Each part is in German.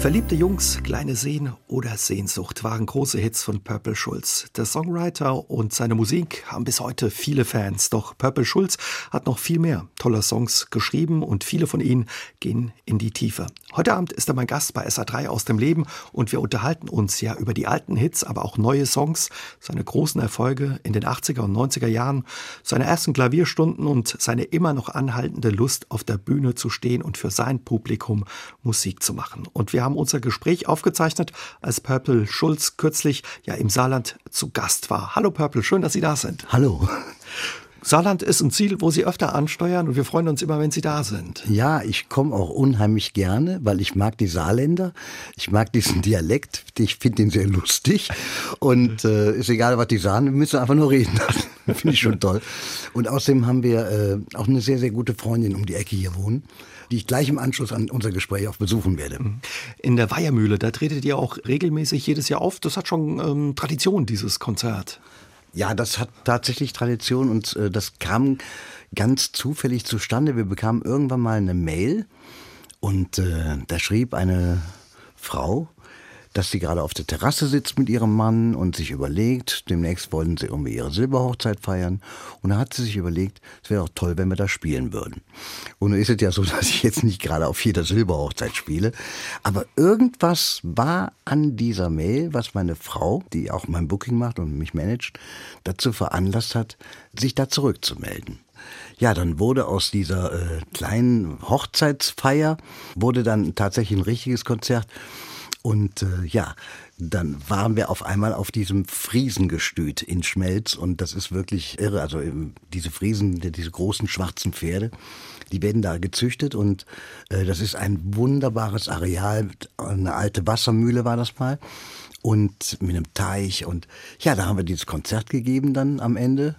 Verliebte Jungs, kleine Seen oder Sehnsucht waren große Hits von Purple Schulz. Der Songwriter und seine Musik haben bis heute viele Fans. Doch Purple Schulz hat noch viel mehr toller Songs geschrieben und viele von ihnen gehen in die Tiefe. Heute Abend ist er mein Gast bei SA3 aus dem Leben und wir unterhalten uns ja über die alten Hits, aber auch neue Songs, seine großen Erfolge in den 80er und 90er Jahren, seine ersten Klavierstunden und seine immer noch anhaltende Lust auf der Bühne zu stehen und für sein Publikum Musik zu machen. Und wir haben haben unser Gespräch aufgezeichnet, als Purple Schulz kürzlich ja im Saarland zu Gast war. Hallo Purple, schön, dass Sie da sind. Hallo. Saarland ist ein Ziel, wo Sie öfter ansteuern und wir freuen uns immer, wenn Sie da sind. Ja, ich komme auch unheimlich gerne, weil ich mag die Saarländer. Ich mag diesen Dialekt. Ich finde den sehr lustig. Und äh, ist egal, was die sagen, wir müssen einfach nur reden. finde ich schon toll. Und außerdem haben wir äh, auch eine sehr, sehr gute Freundin um die Ecke hier wohnen die ich gleich im Anschluss an unser Gespräch auch besuchen werde. Mhm. In der Weihermühle, da tretet ihr auch regelmäßig jedes Jahr auf. Das hat schon ähm, Tradition, dieses Konzert. Ja, das hat tatsächlich Tradition und äh, das kam ganz zufällig zustande. Wir bekamen irgendwann mal eine Mail und äh, da schrieb eine Frau, dass sie gerade auf der Terrasse sitzt mit ihrem Mann und sich überlegt, demnächst wollen sie irgendwie ihre Silberhochzeit feiern. Und da hat sie sich überlegt, es wäre doch toll, wenn wir da spielen würden. Und nun ist es ja so, dass ich jetzt nicht gerade auf jeder Silberhochzeit spiele. Aber irgendwas war an dieser Mail, was meine Frau, die auch mein Booking macht und mich managt, dazu veranlasst hat, sich da zurückzumelden. Ja, dann wurde aus dieser äh, kleinen Hochzeitsfeier wurde dann tatsächlich ein richtiges Konzert. Und äh, ja, dann waren wir auf einmal auf diesem Friesengestüt in Schmelz und das ist wirklich irre. Also ähm, diese Friesen, diese großen schwarzen Pferde, die werden da gezüchtet und äh, das ist ein wunderbares Areal. Eine alte Wassermühle war das mal und mit einem Teich und ja, da haben wir dieses Konzert gegeben dann am Ende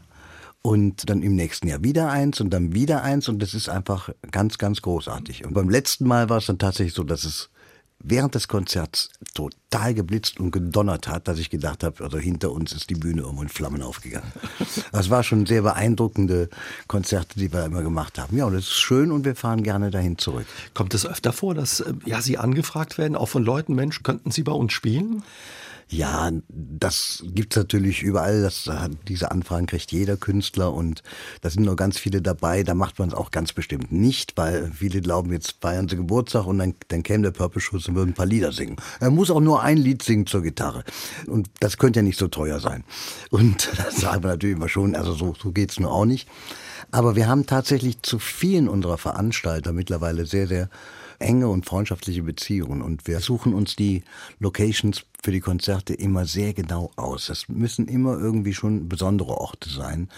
und dann im nächsten Jahr wieder eins und dann wieder eins und das ist einfach ganz, ganz großartig. Und beim letzten Mal war es dann tatsächlich so, dass es während des Konzerts total geblitzt und gedonnert hat, dass ich gedacht habe, also hinter uns ist die Bühne irgendwo in Flammen aufgegangen. Das war schon sehr beeindruckende Konzerte, die wir immer gemacht haben. Ja, und es ist schön und wir fahren gerne dahin zurück. Kommt es öfter vor, dass äh, ja, Sie angefragt werden, auch von Leuten, Mensch, könnten Sie bei uns spielen? Ja, das gibt's natürlich überall. Das, diese Anfragen kriegt jeder Künstler und da sind noch ganz viele dabei. Da macht man es auch ganz bestimmt nicht, weil viele glauben, jetzt feiern sie Geburtstag und dann, dann käme der Purple Schuss und würde ein paar Lieder singen. Er muss auch nur ein Lied singen zur Gitarre. Und das könnte ja nicht so teuer sein. Und das sagen wir natürlich immer schon, also so, so geht's nur auch nicht. Aber wir haben tatsächlich zu vielen unserer Veranstalter mittlerweile sehr, sehr enge und freundschaftliche Beziehungen und wir suchen uns die Locations für die Konzerte immer sehr genau aus. Das müssen immer irgendwie schon besondere Orte sein,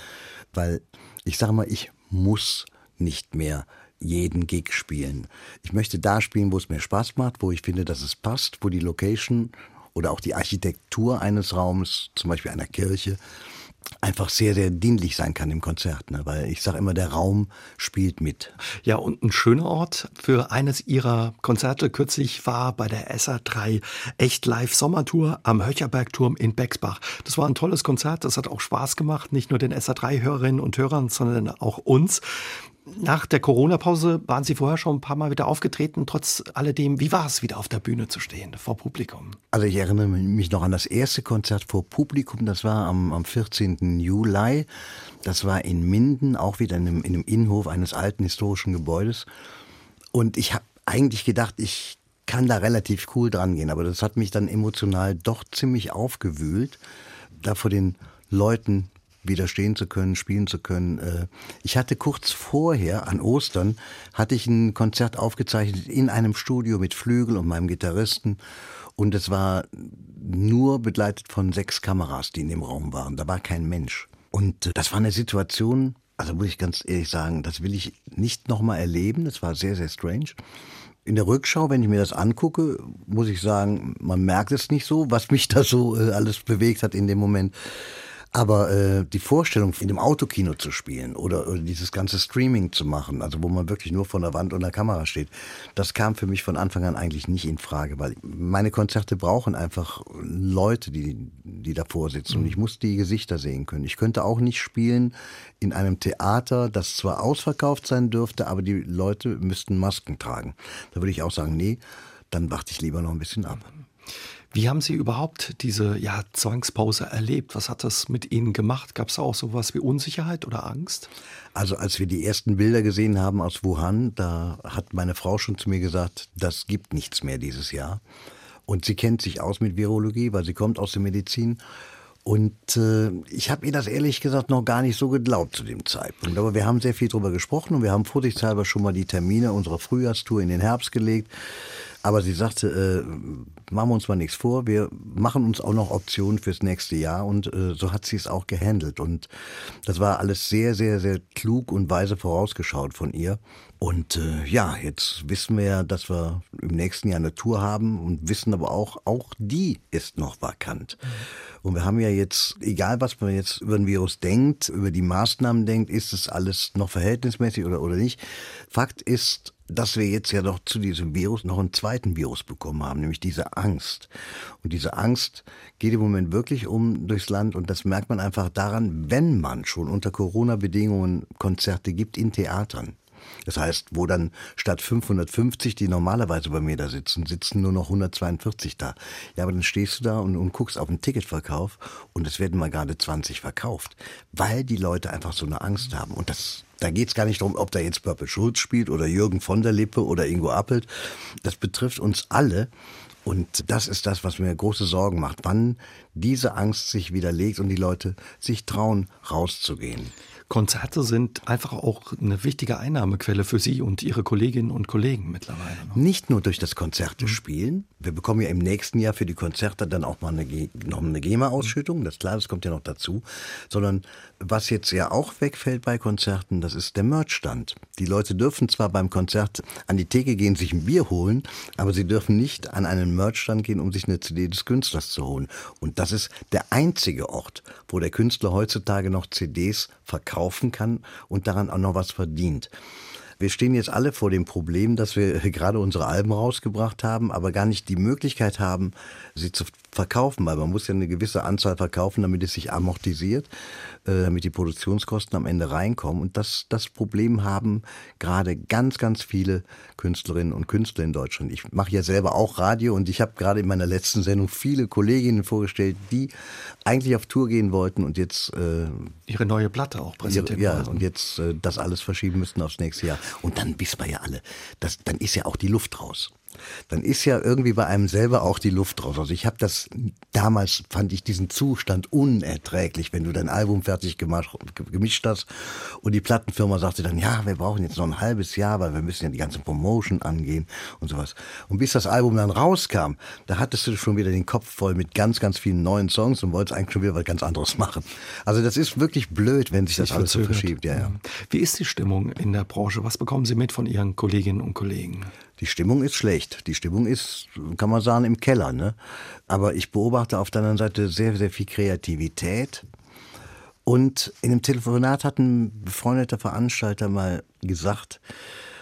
weil ich sage mal, ich muss nicht mehr jeden Gig spielen. Ich möchte da spielen, wo es mir Spaß macht, wo ich finde, dass es passt, wo die Location oder auch die Architektur eines Raums, zum Beispiel einer Kirche, einfach sehr, sehr dienlich sein kann im Konzert, ne? weil ich sage immer, der Raum spielt mit. Ja, und ein schöner Ort für eines Ihrer Konzerte kürzlich war bei der SA3 Echt Live Sommertour am Höcherbergturm in Bexbach. Das war ein tolles Konzert, das hat auch Spaß gemacht, nicht nur den SA3-Hörerinnen und Hörern, sondern auch uns. Nach der Corona-Pause waren Sie vorher schon ein paar Mal wieder aufgetreten. Trotz alledem, wie war es, wieder auf der Bühne zu stehen, vor Publikum? Also ich erinnere mich noch an das erste Konzert vor Publikum. Das war am, am 14. Juli. Das war in Minden, auch wieder in einem, in einem Innenhof eines alten historischen Gebäudes. Und ich habe eigentlich gedacht, ich kann da relativ cool dran gehen. Aber das hat mich dann emotional doch ziemlich aufgewühlt, da vor den Leuten widerstehen zu können, spielen zu können. Äh, ich hatte kurz vorher, an Ostern, hatte ich ein Konzert aufgezeichnet in einem Studio mit Flügel und meinem Gitarristen. Und es war nur begleitet von sechs Kameras, die in dem Raum waren. Da war kein Mensch. Und äh, das war eine Situation, also muss ich ganz ehrlich sagen, das will ich nicht nochmal erleben. Das war sehr, sehr strange. In der Rückschau, wenn ich mir das angucke, muss ich sagen, man merkt es nicht so, was mich da so äh, alles bewegt hat in dem Moment. Aber äh, die Vorstellung, in dem Autokino zu spielen oder, oder, dieses ganze Streaming zu machen, also wo man wirklich nur vor der Wand und der Kamera steht, das kam für mich von Anfang an eigentlich nicht in Frage, weil meine Konzerte brauchen einfach Leute, die, die davor sitzen. Und ich muss die Gesichter sehen können. Ich könnte auch nicht spielen in einem Theater, das zwar ausverkauft sein dürfte, aber die Leute müssten Masken tragen. Da würde ich auch sagen, nee, dann warte ich lieber noch ein bisschen ab. Wie haben Sie überhaupt diese ja, Zwangspause erlebt? Was hat das mit Ihnen gemacht? Gab es auch sowas wie Unsicherheit oder Angst? Also als wir die ersten Bilder gesehen haben aus Wuhan, da hat meine Frau schon zu mir gesagt, das gibt nichts mehr dieses Jahr. Und sie kennt sich aus mit Virologie, weil sie kommt aus der Medizin. Und äh, ich habe ihr das ehrlich gesagt noch gar nicht so geglaubt zu dem Zeitpunkt. Aber wir haben sehr viel darüber gesprochen und wir haben vorsichtshalber schon mal die Termine unserer Frühjahrstour in den Herbst gelegt. Aber sie sagte, äh, machen wir uns mal nichts vor, wir machen uns auch noch Optionen fürs nächste Jahr und äh, so hat sie es auch gehandelt. Und das war alles sehr, sehr, sehr klug und weise vorausgeschaut von ihr. Und äh, ja, jetzt wissen wir ja, dass wir im nächsten Jahr eine Tour haben und wissen aber auch, auch die ist noch vakant. Und wir haben ja jetzt, egal was man jetzt über den Virus denkt, über die Maßnahmen denkt, ist es alles noch verhältnismäßig oder, oder nicht. Fakt ist, dass wir jetzt ja noch zu diesem Virus noch einen zweiten Virus bekommen haben, nämlich diese Angst. Und diese Angst geht im Moment wirklich um durchs Land und das merkt man einfach daran, wenn man schon unter Corona-Bedingungen Konzerte gibt in Theatern. Das heißt, wo dann statt 550, die normalerweise bei mir da sitzen, sitzen nur noch 142 da. Ja, aber dann stehst du da und, und guckst auf den Ticketverkauf und es werden mal gerade 20 verkauft, weil die Leute einfach so eine Angst haben. Und das da geht es gar nicht darum, ob da jetzt Purple Schulz spielt oder Jürgen von der Lippe oder Ingo Appelt. Das betrifft uns alle. Und das ist das, was mir große Sorgen macht, wann diese Angst sich widerlegt und die Leute sich trauen, rauszugehen. Konzerte sind einfach auch eine wichtige Einnahmequelle für Sie und Ihre Kolleginnen und Kollegen mittlerweile. Nicht nur durch das Konzertespielen. Wir bekommen ja im nächsten Jahr für die Konzerte dann auch mal eine, noch eine GEMA-Ausschüttung. Das ist klar, das kommt ja noch dazu. Sondern was jetzt ja auch wegfällt bei Konzerten, das ist der Merchstand. Die Leute dürfen zwar beim Konzert an die Theke gehen, sich ein Bier holen, aber sie dürfen nicht an einen Merchstand gehen, um sich eine CD des Künstlers zu holen. Und das ist der einzige Ort, wo der Künstler heutzutage noch CDs verkauft kaufen kann und daran auch noch was verdient. Wir stehen jetzt alle vor dem Problem, dass wir gerade unsere Alben rausgebracht haben, aber gar nicht die Möglichkeit haben, sie zu verkaufen, weil man muss ja eine gewisse Anzahl verkaufen, damit es sich amortisiert, äh, damit die Produktionskosten am Ende reinkommen. Und das, das Problem haben gerade ganz, ganz viele Künstlerinnen und Künstler in Deutschland. Ich mache ja selber auch Radio und ich habe gerade in meiner letzten Sendung viele Kolleginnen vorgestellt, die eigentlich auf Tour gehen wollten und jetzt äh, ihre neue Platte auch präsentieren Ja, wollten. und jetzt äh, das alles verschieben müssten aufs nächste Jahr. Und dann wissen wir ja alle, das, dann ist ja auch die Luft raus dann ist ja irgendwie bei einem selber auch die Luft raus. Also ich habe das damals fand ich diesen Zustand unerträglich, wenn du dein Album fertig gemacht, gemischt hast und die Plattenfirma sagte dann, ja, wir brauchen jetzt noch ein halbes Jahr, weil wir müssen ja die ganze Promotion angehen und sowas. Und bis das Album dann rauskam, da hattest du schon wieder den Kopf voll mit ganz, ganz vielen neuen Songs und wolltest eigentlich schon wieder was ganz anderes machen. Also das ist wirklich blöd, wenn sich das alles so verschiebt. Ja, ja. Wie ist die Stimmung in der Branche? Was bekommen Sie mit von Ihren Kolleginnen und Kollegen? Die Stimmung ist schlecht. Die Stimmung ist, kann man sagen, im Keller. Ne? Aber ich beobachte auf der anderen Seite sehr, sehr viel Kreativität. Und in einem Telefonat hat ein befreundeter Veranstalter mal gesagt,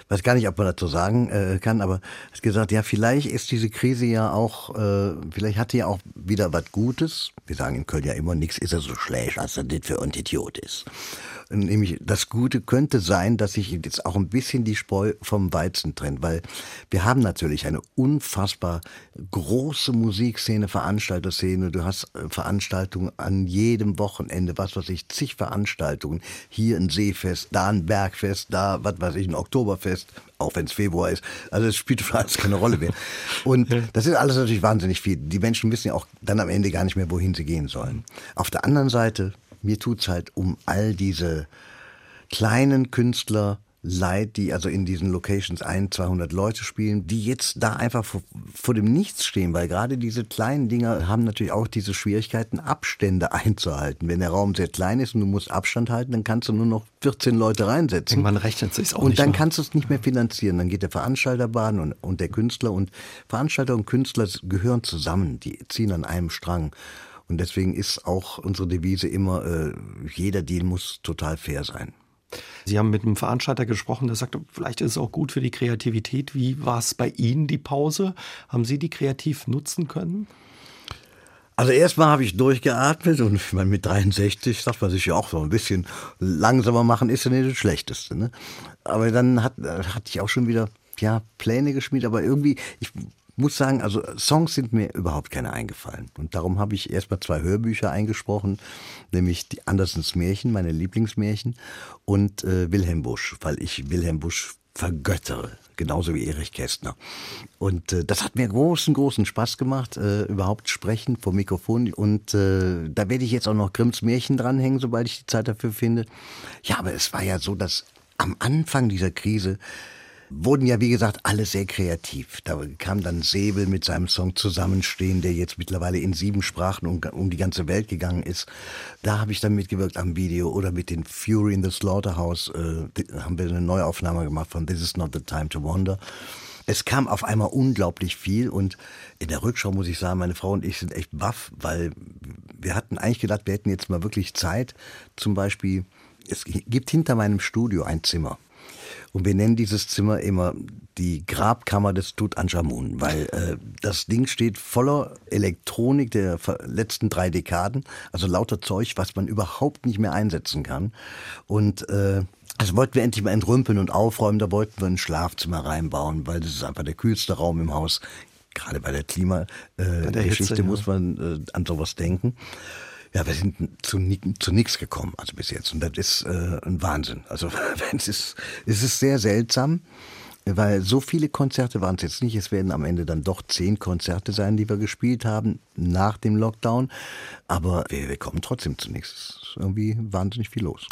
weiß gar nicht, ob man dazu sagen äh, kann, aber hat gesagt, ja, vielleicht ist diese Krise ja auch, äh, vielleicht hat die ja auch wieder was Gutes. Wir sagen in Köln ja immer, nichts ist ja so schlecht, als das für uns Idiot ist. Nämlich das Gute könnte sein, dass sich jetzt auch ein bisschen die Spreu vom Weizen trennt, weil wir haben natürlich eine unfassbar große Musikszene, Veranstalterszene. Du hast äh, Veranstaltungen an jedem Wochenende, was weiß ich, zig Veranstaltungen. Hier ein Seefest, da ein Bergfest, da, was weiß ich, ein Oktoberfest, auch wenn es Februar ist. Also es spielt für alles keine Rolle mehr. Und das ist alles natürlich wahnsinnig viel. Die Menschen wissen ja auch dann am Ende gar nicht mehr, wohin sie gehen sollen. Auf der anderen Seite mir tut's halt um all diese kleinen Künstler leid, die also in diesen Locations ein, 200 Leute spielen, die jetzt da einfach vor, vor, dem Nichts stehen, weil gerade diese kleinen Dinger haben natürlich auch diese Schwierigkeiten, Abstände einzuhalten. Wenn der Raum sehr klein ist und du musst Abstand halten, dann kannst du nur noch 14 Leute reinsetzen. Irgendwann rechnet sich's auch Und nicht dann mehr. kannst du es nicht mehr finanzieren. Dann geht der Veranstalter baden und, und der Künstler und Veranstalter und Künstler gehören zusammen, die ziehen an einem Strang. Und deswegen ist auch unsere Devise immer, äh, jeder Deal muss total fair sein. Sie haben mit einem Veranstalter gesprochen, der sagte, vielleicht ist es auch gut für die Kreativität. Wie war es bei Ihnen, die Pause? Haben Sie die kreativ nutzen können? Also erstmal habe ich durchgeatmet und ich meine, mit 63 sagt man sich ja auch so ein bisschen langsamer machen ist ja nicht das Schlechteste. Ne? Aber dann hat, hatte ich auch schon wieder ja, Pläne geschmiedet, aber irgendwie, ich muss sagen, also Songs sind mir überhaupt keine eingefallen. Und darum habe ich erstmal zwei Hörbücher eingesprochen, nämlich die Andersens Märchen, meine Lieblingsmärchen, und äh, Wilhelm Busch, weil ich Wilhelm Busch vergöttere, genauso wie Erich Kästner. Und äh, das hat mir großen, großen Spaß gemacht, äh, überhaupt sprechen vor Mikrofon. Und äh, da werde ich jetzt auch noch Grimms Märchen dranhängen, sobald ich die Zeit dafür finde. Ja, aber es war ja so, dass am Anfang dieser Krise wurden ja, wie gesagt, alle sehr kreativ. Da kam dann Säbel mit seinem Song Zusammenstehen, der jetzt mittlerweile in sieben Sprachen um, um die ganze Welt gegangen ist. Da habe ich dann mitgewirkt am Video oder mit den Fury in the Slaughterhouse äh, haben wir eine Neuaufnahme gemacht von This is not the time to wonder. Es kam auf einmal unglaublich viel und in der Rückschau muss ich sagen, meine Frau und ich sind echt baff, weil wir hatten eigentlich gedacht, wir hätten jetzt mal wirklich Zeit. Zum Beispiel, es gibt hinter meinem Studio ein Zimmer. Und wir nennen dieses Zimmer immer die Grabkammer des Tutanchamun, weil äh, das Ding steht voller Elektronik der letzten drei Dekaden, also lauter Zeug, was man überhaupt nicht mehr einsetzen kann. Und äh, das wollten wir endlich mal entrümpeln und aufräumen. Da wollten wir ein Schlafzimmer reinbauen, weil das ist einfach der kühlste Raum im Haus. Gerade bei der Klimageschichte äh, muss man äh, an sowas denken. Ja, wir sind zu, zu nichts gekommen, also bis jetzt. Und das ist äh, ein Wahnsinn. Also es ist, es ist sehr seltsam, weil so viele Konzerte waren es jetzt nicht. Es werden am Ende dann doch zehn Konzerte sein, die wir gespielt haben nach dem Lockdown. Aber wir, wir kommen trotzdem zu nichts. Es ist irgendwie wahnsinnig viel los.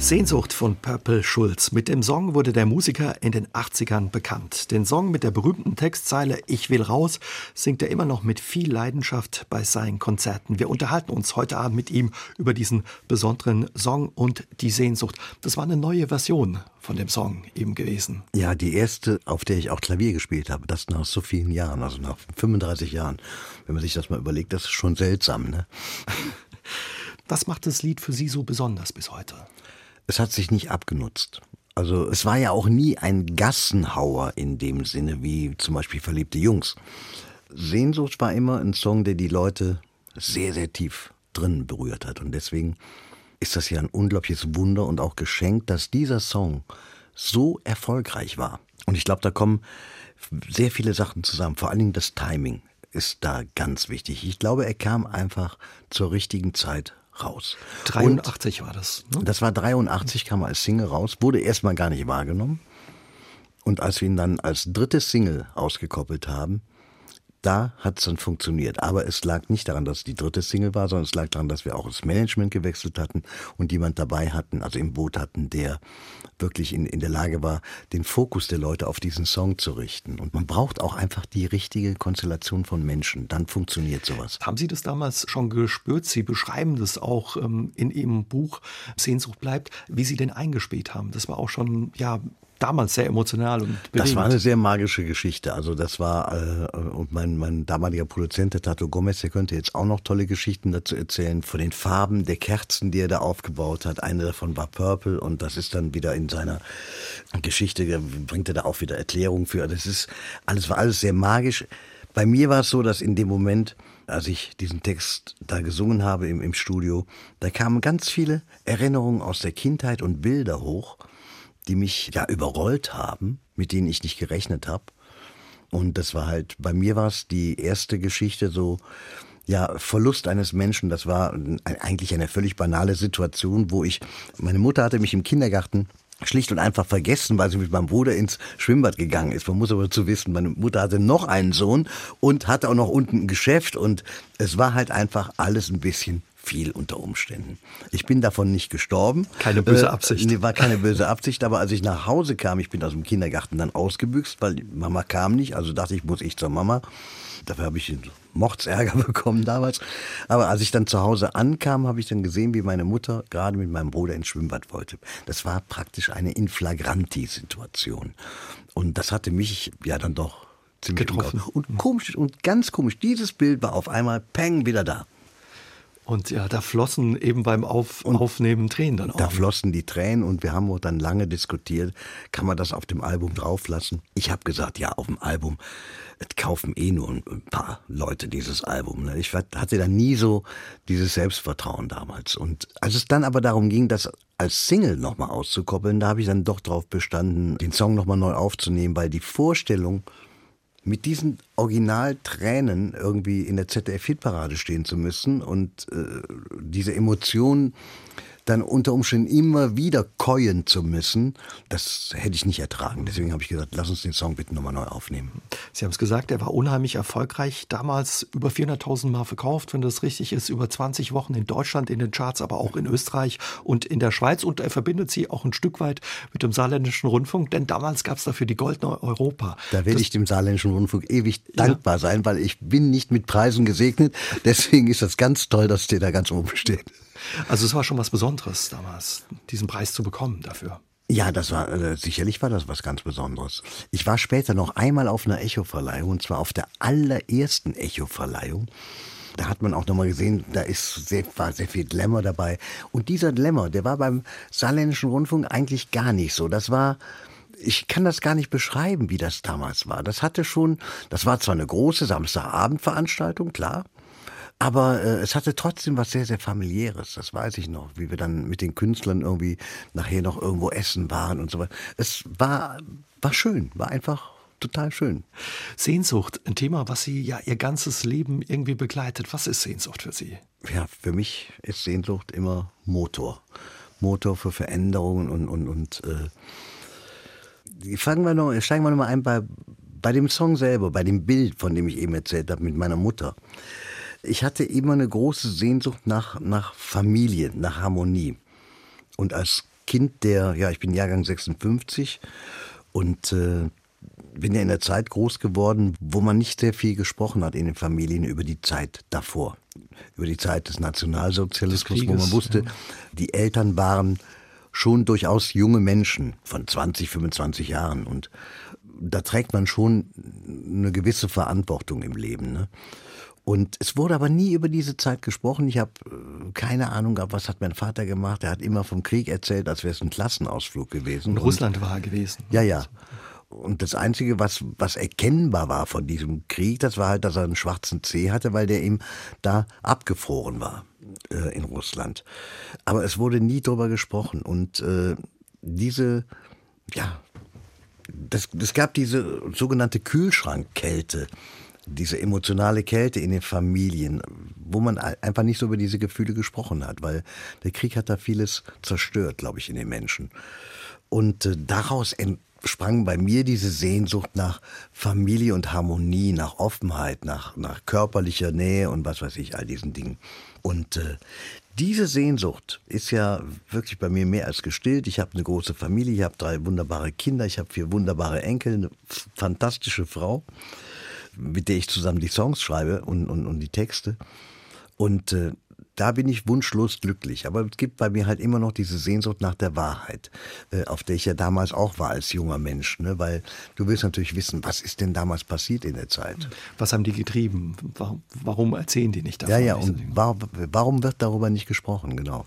Sehnsucht von Purple Schulz. Mit dem Song wurde der Musiker in den 80ern bekannt. Den Song mit der berühmten Textzeile Ich will raus singt er immer noch mit viel Leidenschaft bei seinen Konzerten. Wir unterhalten uns heute Abend mit ihm über diesen besonderen Song und die Sehnsucht. Das war eine neue Version von dem Song eben gewesen. Ja, die erste, auf der ich auch Klavier gespielt habe, das nach so vielen Jahren, also nach 35 Jahren. Wenn man sich das mal überlegt, das ist schon seltsam, ne? Was macht das Lied für Sie so besonders bis heute? Es hat sich nicht abgenutzt. Also es war ja auch nie ein Gassenhauer in dem Sinne wie zum Beispiel Verliebte Jungs. Sehnsucht war immer ein Song, der die Leute sehr, sehr tief drin berührt hat. Und deswegen ist das ja ein unglaubliches Wunder und auch Geschenk, dass dieser Song so erfolgreich war. Und ich glaube, da kommen sehr viele Sachen zusammen. Vor allen Dingen das Timing ist da ganz wichtig. Ich glaube, er kam einfach zur richtigen Zeit raus. 83 und war das. Ne? Das war 83, kam er als Single raus, wurde erstmal gar nicht wahrgenommen. Und als wir ihn dann als drittes Single ausgekoppelt haben, da hat es dann funktioniert. Aber es lag nicht daran, dass es die dritte Single war, sondern es lag daran, dass wir auch das Management gewechselt hatten und jemand dabei hatten, also im Boot hatten, der wirklich in, in der Lage war, den Fokus der Leute auf diesen Song zu richten. Und man braucht auch einfach die richtige Konstellation von Menschen. Dann funktioniert sowas. Haben Sie das damals schon gespürt? Sie beschreiben das auch ähm, in Ihrem Buch Sehnsucht bleibt, wie Sie den eingespielt haben. Das war auch schon, ja, damals sehr emotional und bewegend. Das war eine sehr magische Geschichte. Also das war, äh, und mein, mein damaliger Produzent, der Tato Gomez, der könnte jetzt auch noch tolle Geschichten dazu erzählen, von den Farben der Kerzen, die er da aufgebaut hat. Eine davon war Purple und das ist dann wieder in seiner Geschichte, bringt er da auch wieder Erklärung für. Das ist, alles war alles sehr magisch. Bei mir war es so, dass in dem Moment, als ich diesen Text da gesungen habe im, im Studio, da kamen ganz viele Erinnerungen aus der Kindheit und Bilder hoch die mich ja überrollt haben, mit denen ich nicht gerechnet habe. Und das war halt, bei mir war es die erste Geschichte so, ja, Verlust eines Menschen, das war eigentlich eine völlig banale Situation, wo ich, meine Mutter hatte mich im Kindergarten schlicht und einfach vergessen, weil sie mit meinem Bruder ins Schwimmbad gegangen ist. Man muss aber zu wissen, meine Mutter hatte noch einen Sohn und hatte auch noch unten ein Geschäft und es war halt einfach alles ein bisschen viel unter Umständen. Ich bin davon nicht gestorben. Keine böse äh, Absicht. Äh, nee, war keine böse Absicht, aber als ich nach Hause kam, ich bin aus dem Kindergarten dann ausgebüxt, weil Mama kam nicht, also dachte ich, muss ich zur Mama. Dafür habe ich Mordsärger bekommen damals. Aber als ich dann zu Hause ankam, habe ich dann gesehen, wie meine Mutter gerade mit meinem Bruder ins Schwimmbad wollte. Das war praktisch eine Inflagranti-Situation. Und das hatte mich ja dann doch ziemlich getroffen. Und komisch und ganz komisch, dieses Bild war auf einmal peng wieder da. Und ja, da flossen eben beim Auf Aufnehmen Tränen dann auch. Da flossen die Tränen und wir haben auch dann lange diskutiert, kann man das auf dem Album drauflassen? Ich habe gesagt, ja, auf dem Album kaufen eh nur ein paar Leute dieses Album. Ne? Ich hatte da nie so dieses Selbstvertrauen damals. Und als es dann aber darum ging, das als Single nochmal auszukoppeln, da habe ich dann doch drauf bestanden, den Song nochmal neu aufzunehmen, weil die Vorstellung, mit diesen Originaltränen irgendwie in der ZDF-Hitparade stehen zu müssen und äh, diese Emotionen dann unter Umständen immer wieder keuen zu müssen, das hätte ich nicht ertragen. Deswegen habe ich gesagt, lass uns den Song bitte nochmal neu aufnehmen. Sie haben es gesagt, er war unheimlich erfolgreich. Damals über 400.000 Mal verkauft, wenn das richtig ist, über 20 Wochen in Deutschland in den Charts, aber auch in Österreich und in der Schweiz. Und er verbindet sie auch ein Stück weit mit dem saarländischen Rundfunk, denn damals gab es dafür die Goldene Europa. Da werde ich dem saarländischen Rundfunk ewig dankbar ja. sein, weil ich bin nicht mit Preisen gesegnet. Deswegen ist das ganz toll, dass der da ganz oben steht. Also es war schon was Besonderes damals, diesen Preis zu bekommen dafür. Ja, das war äh, sicherlich war das was ganz Besonderes. Ich war später noch einmal auf einer Echo-Verleihung und zwar auf der allerersten Echo-Verleihung. Da hat man auch nochmal gesehen, da ist sehr, war sehr viel Glamour dabei. Und dieser Glamour, der war beim Saarländischen Rundfunk eigentlich gar nicht so. Das war, ich kann das gar nicht beschreiben, wie das damals war. Das hatte schon, das war zwar eine große Samstagabendveranstaltung, klar, aber äh, es hatte trotzdem was sehr, sehr familiäres. Das weiß ich noch, wie wir dann mit den Künstlern irgendwie nachher noch irgendwo essen waren und so weiter. Es war, war schön, war einfach total schön. Sehnsucht, ein Thema, was Sie ja Ihr ganzes Leben irgendwie begleitet. Was ist Sehnsucht für Sie? Ja, für mich ist Sehnsucht immer Motor. Motor für Veränderungen und, und, und äh, fangen wir noch, steigen wir noch mal ein bei, bei dem Song selber, bei dem Bild, von dem ich eben erzählt habe mit meiner Mutter. Ich hatte immer eine große Sehnsucht nach, nach Familie, nach Harmonie. Und als Kind der, ja, ich bin Jahrgang 56 und äh, bin ja in der Zeit groß geworden, wo man nicht sehr viel gesprochen hat in den Familien über die Zeit davor. Über die Zeit des Nationalsozialismus, Krieges, wo man wusste, ja. die Eltern waren schon durchaus junge Menschen von 20, 25 Jahren. Und da trägt man schon eine gewisse Verantwortung im Leben. Ne? Und es wurde aber nie über diese Zeit gesprochen. Ich habe äh, keine Ahnung gehabt, was hat mein Vater gemacht. Er hat immer vom Krieg erzählt, als wäre es ein Klassenausflug gewesen. In Russland war er gewesen. Ja, ja. Und das Einzige, was, was erkennbar war von diesem Krieg, das war halt, dass er einen schwarzen Zeh hatte, weil der ihm da abgefroren war äh, in Russland. Aber es wurde nie drüber gesprochen. Und äh, diese, ja, das, es gab diese sogenannte Kühlschrankkälte diese emotionale Kälte in den Familien, wo man einfach nicht so über diese Gefühle gesprochen hat, weil der Krieg hat da vieles zerstört, glaube ich, in den Menschen. Und äh, daraus entsprang bei mir diese Sehnsucht nach Familie und Harmonie, nach Offenheit, nach, nach körperlicher Nähe und was weiß ich, all diesen Dingen. Und äh, diese Sehnsucht ist ja wirklich bei mir mehr als gestillt. Ich habe eine große Familie, ich habe drei wunderbare Kinder, ich habe vier wunderbare Enkel, eine fantastische Frau mit der ich zusammen die Songs schreibe und, und, und die Texte. Und äh, da bin ich wunschlos glücklich. Aber es gibt bei mir halt immer noch diese Sehnsucht nach der Wahrheit, äh, auf der ich ja damals auch war als junger Mensch. Ne? Weil du willst natürlich wissen, was ist denn damals passiert in der Zeit? Was haben die getrieben? Warum, warum erzählen die nicht davon? Ja, ja, und warum, warum wird darüber nicht gesprochen, genau.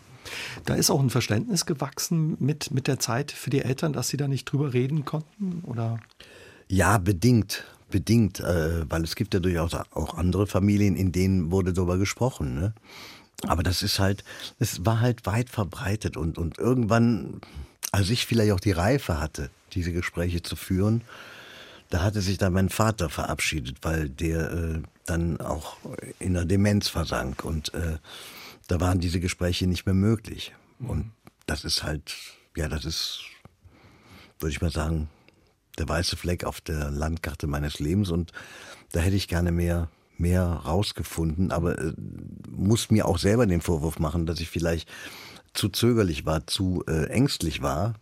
Da ist auch ein Verständnis gewachsen mit, mit der Zeit für die Eltern, dass sie da nicht drüber reden konnten, oder? Ja, bedingt bedingt, äh, weil es gibt ja durchaus auch andere Familien, in denen wurde darüber gesprochen. Ne? Aber das ist halt, es war halt weit verbreitet und, und irgendwann, als ich vielleicht auch die Reife hatte, diese Gespräche zu führen, da hatte sich dann mein Vater verabschiedet, weil der äh, dann auch in der Demenz versank und äh, da waren diese Gespräche nicht mehr möglich. Und das ist halt, ja, das ist, würde ich mal sagen, der weiße Fleck auf der Landkarte meines Lebens und da hätte ich gerne mehr mehr rausgefunden, aber äh, muss mir auch selber den Vorwurf machen, dass ich vielleicht zu zögerlich war, zu äh, ängstlich war,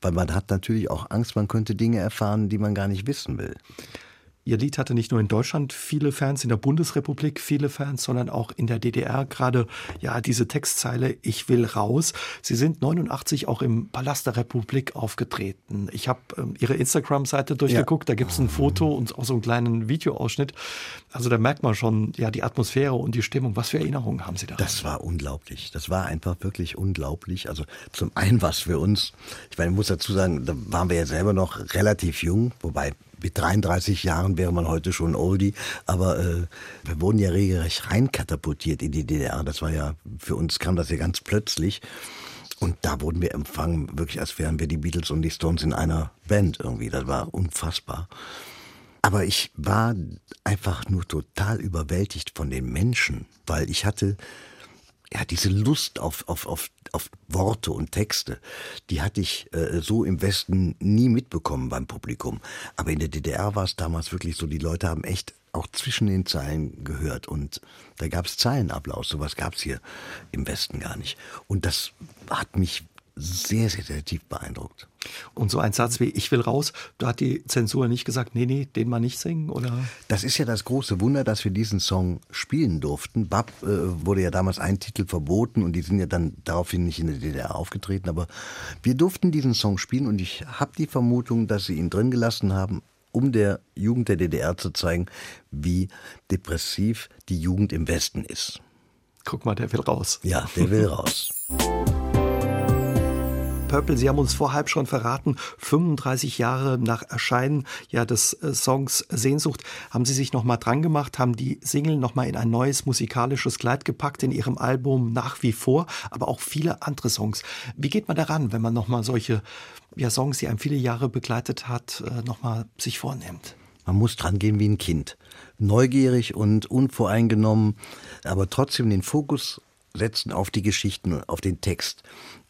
weil man hat natürlich auch Angst, man könnte Dinge erfahren, die man gar nicht wissen will. Ihr Lied hatte nicht nur in Deutschland viele Fans, in der Bundesrepublik viele Fans, sondern auch in der DDR. Gerade ja diese Textzeile Ich will raus. Sie sind 89 auch im Palast der Republik aufgetreten. Ich habe ähm, Ihre Instagram-Seite durchgeguckt. Ja. Da gibt es ein Foto und auch so einen kleinen Videoausschnitt. Also da merkt man schon ja die Atmosphäre und die Stimmung. Was für Erinnerungen haben Sie da? Das war unglaublich. Das war einfach wirklich unglaublich. Also zum einen was für uns. Ich meine, ich muss dazu sagen, da waren wir ja selber noch relativ jung, wobei mit 33 Jahren wäre man heute schon Oldie, aber äh, wir wurden ja regelrecht reinkatapultiert in die DDR. Das war ja, für uns kam das ja ganz plötzlich. Und da wurden wir empfangen, wirklich als wären wir die Beatles und die Stones in einer Band irgendwie. Das war unfassbar. Aber ich war einfach nur total überwältigt von den Menschen, weil ich hatte ja, diese Lust auf, auf, auf, auf Worte und Texte, die hatte ich äh, so im Westen nie mitbekommen beim Publikum. Aber in der DDR war es damals wirklich so, die Leute haben echt auch zwischen den Zeilen gehört und da gab es Zeilenapplaus. Sowas gab es hier im Westen gar nicht. Und das hat mich sehr, sehr, sehr tief beeindruckt. Und so ein Satz wie Ich will raus, da hat die Zensur nicht gesagt, nee, nee, den mal nicht singen, oder? Das ist ja das große Wunder, dass wir diesen Song spielen durften. Bab äh, wurde ja damals ein Titel verboten und die sind ja dann daraufhin nicht in der DDR aufgetreten, aber wir durften diesen Song spielen und ich habe die Vermutung, dass sie ihn drin gelassen haben, um der Jugend der DDR zu zeigen, wie depressiv die Jugend im Westen ist. Guck mal, der will raus. Ja, der will raus. Purple, Sie haben uns vorhalb schon verraten, 35 Jahre nach Erscheinen ja, des äh, Songs Sehnsucht, haben Sie sich nochmal dran gemacht, haben die Single nochmal in ein neues musikalisches Kleid gepackt in Ihrem Album nach wie vor, aber auch viele andere Songs. Wie geht man daran, wenn man nochmal solche ja, Songs, die einem viele Jahre begleitet hat, äh, nochmal sich vornimmt? Man muss dran gehen wie ein Kind. Neugierig und unvoreingenommen, aber trotzdem den Fokus setzen auf die Geschichten auf den Text.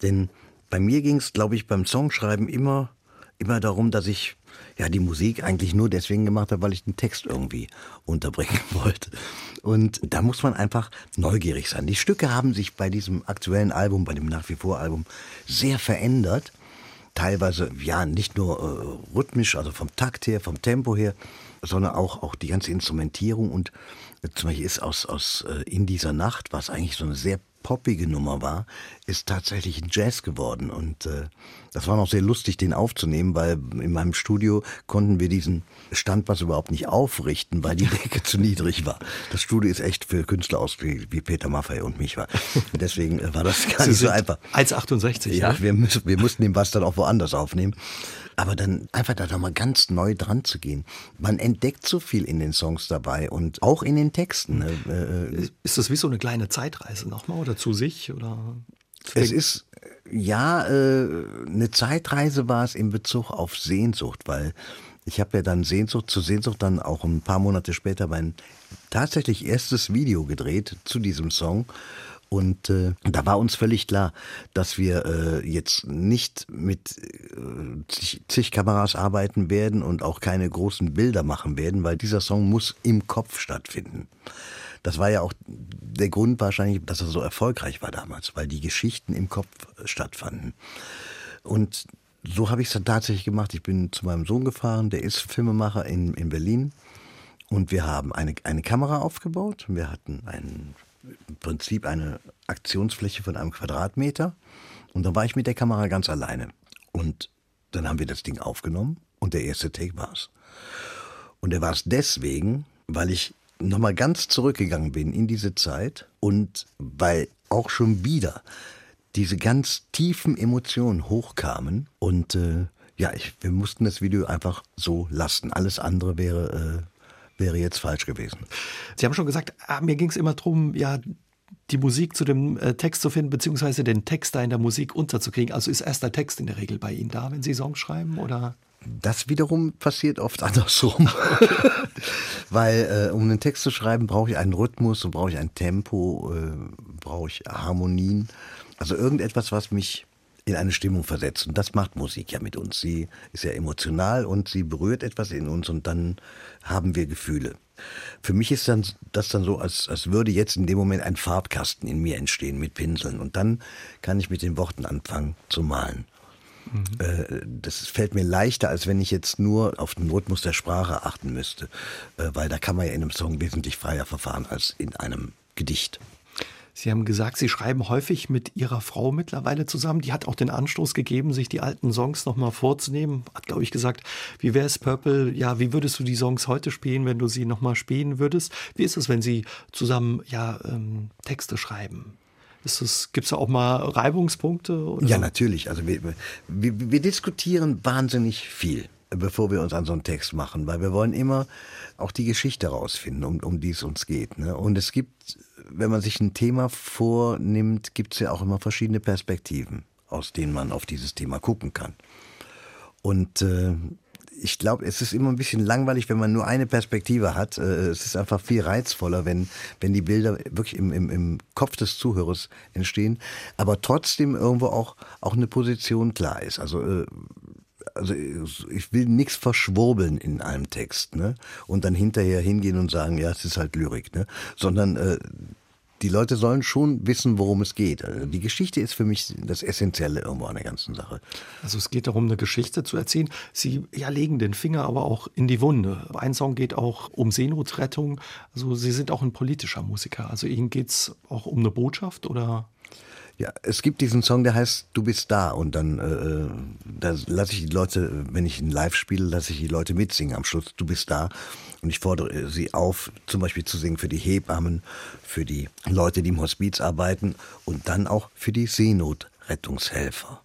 Denn bei mir ging es, glaube ich, beim Songschreiben immer, immer darum, dass ich ja die Musik eigentlich nur deswegen gemacht habe, weil ich den Text irgendwie unterbringen wollte. Und da muss man einfach neugierig sein. Die Stücke haben sich bei diesem aktuellen Album, bei dem nach wie vor Album, sehr verändert. Teilweise ja nicht nur äh, rhythmisch, also vom Takt her, vom Tempo her, sondern auch auch die ganze Instrumentierung und äh, zum Beispiel ist aus aus äh, in dieser Nacht, was eigentlich so eine sehr poppige Nummer war, ist tatsächlich ein Jazz geworden. Und äh, das war noch sehr lustig, den aufzunehmen, weil in meinem Studio konnten wir diesen Standpass überhaupt nicht aufrichten, weil die Decke zu niedrig war. Das Studio ist echt für Künstler aus wie, Peter Maffay und mich war. Deswegen äh, war das gar nicht so einfach. 1,68. Ja, ne? wir, müssen, wir mussten den Bass dann auch woanders aufnehmen. Aber dann einfach da nochmal ganz neu dran zu gehen. Man entdeckt so viel in den Songs dabei und auch in den Texten. Ne? Äh, ist das wie so eine kleine Zeitreise nochmal oder zu sich? Oder es ist, ja, äh, eine Zeitreise war es in Bezug auf Sehnsucht, weil ich habe ja dann Sehnsucht zu Sehnsucht dann auch ein paar Monate später mein tatsächlich erstes Video gedreht zu diesem Song und äh, da war uns völlig klar, dass wir äh, jetzt nicht mit äh, zig, Kameras arbeiten werden und auch keine großen Bilder machen werden, weil dieser Song muss im Kopf stattfinden. Das war ja auch der Grund wahrscheinlich, dass er so erfolgreich war damals, weil die Geschichten im Kopf stattfanden. Und so habe ich es dann tatsächlich gemacht. Ich bin zu meinem Sohn gefahren, der ist Filmemacher in, in Berlin. Und wir haben eine, eine Kamera aufgebaut. Wir hatten einen im Prinzip eine Aktionsfläche von einem Quadratmeter. Und da war ich mit der Kamera ganz alleine. Und dann haben wir das Ding aufgenommen und der erste Take war's. Und der war es deswegen, weil ich nochmal ganz zurückgegangen bin in diese Zeit und weil auch schon wieder diese ganz tiefen Emotionen hochkamen und äh, ja, ich, wir mussten das Video einfach so lassen. Alles andere wäre äh, wäre jetzt falsch gewesen. Sie haben schon gesagt, ah, mir ging es immer darum, ja, die Musik zu dem äh, Text zu finden, beziehungsweise den Text da in der Musik unterzukriegen. Also ist erst der Text in der Regel bei Ihnen da, wenn Sie Songs schreiben, oder? Das wiederum passiert oft andersrum. Weil äh, um einen Text zu schreiben, brauche ich einen Rhythmus, brauche ich ein Tempo, äh, brauche ich Harmonien. Also irgendetwas, was mich in eine Stimmung versetzt. Und das macht Musik ja mit uns. Sie ist ja emotional und sie berührt etwas in uns und dann haben wir Gefühle. Für mich ist dann das dann so, als, als würde jetzt in dem Moment ein Farbkasten in mir entstehen mit Pinseln. Und dann kann ich mit den Worten anfangen zu malen. Mhm. Das fällt mir leichter, als wenn ich jetzt nur auf den Rhythmus der Sprache achten müsste, äh, weil da kann man ja in einem Song wesentlich freier verfahren als in einem Gedicht. Sie haben gesagt, Sie schreiben häufig mit Ihrer Frau mittlerweile zusammen. Die hat auch den Anstoß gegeben, sich die alten Songs nochmal vorzunehmen. Hat, glaube ich, gesagt, wie wäre es Purple? Ja, wie würdest du die Songs heute spielen, wenn du sie nochmal spielen würdest? Wie ist es, wenn Sie zusammen ja, ähm, Texte schreiben? Gibt es da auch mal Reibungspunkte? Oder? Ja, natürlich. Also wir, wir, wir diskutieren wahnsinnig viel bevor wir uns an so einen Text machen, weil wir wollen immer auch die Geschichte rausfinden, um, um die es uns geht. Ne? Und es gibt wenn man sich ein Thema vornimmt, gibt es ja auch immer verschiedene Perspektiven, aus denen man auf dieses Thema gucken kann. Und äh, ich glaube, es ist immer ein bisschen langweilig, wenn man nur eine Perspektive hat. Äh, es ist einfach viel reizvoller, wenn, wenn die Bilder wirklich im, im, im Kopf des Zuhörers entstehen, aber trotzdem irgendwo auch, auch eine Position klar ist. Also äh, also ich will nichts verschwurbeln in einem Text, ne? Und dann hinterher hingehen und sagen, ja, es ist halt Lyrik, ne? Sondern äh, die Leute sollen schon wissen, worum es geht. Also die Geschichte ist für mich das Essentielle irgendwo an der ganzen Sache. Also es geht darum, eine Geschichte zu erzählen. Sie ja, legen den Finger aber auch in die Wunde. Ein Song geht auch um Seenotrettung. Also Sie sind auch ein politischer Musiker. Also Ihnen geht es auch um eine Botschaft oder? Ja, es gibt diesen Song, der heißt Du bist da und dann äh, da lasse ich die Leute, wenn ich ihn live spiele, lasse ich die Leute mitsingen am Schluss. Du bist da und ich fordere sie auf, zum Beispiel zu singen für die Hebammen, für die Leute, die im Hospiz arbeiten und dann auch für die Seenotrettungshelfer.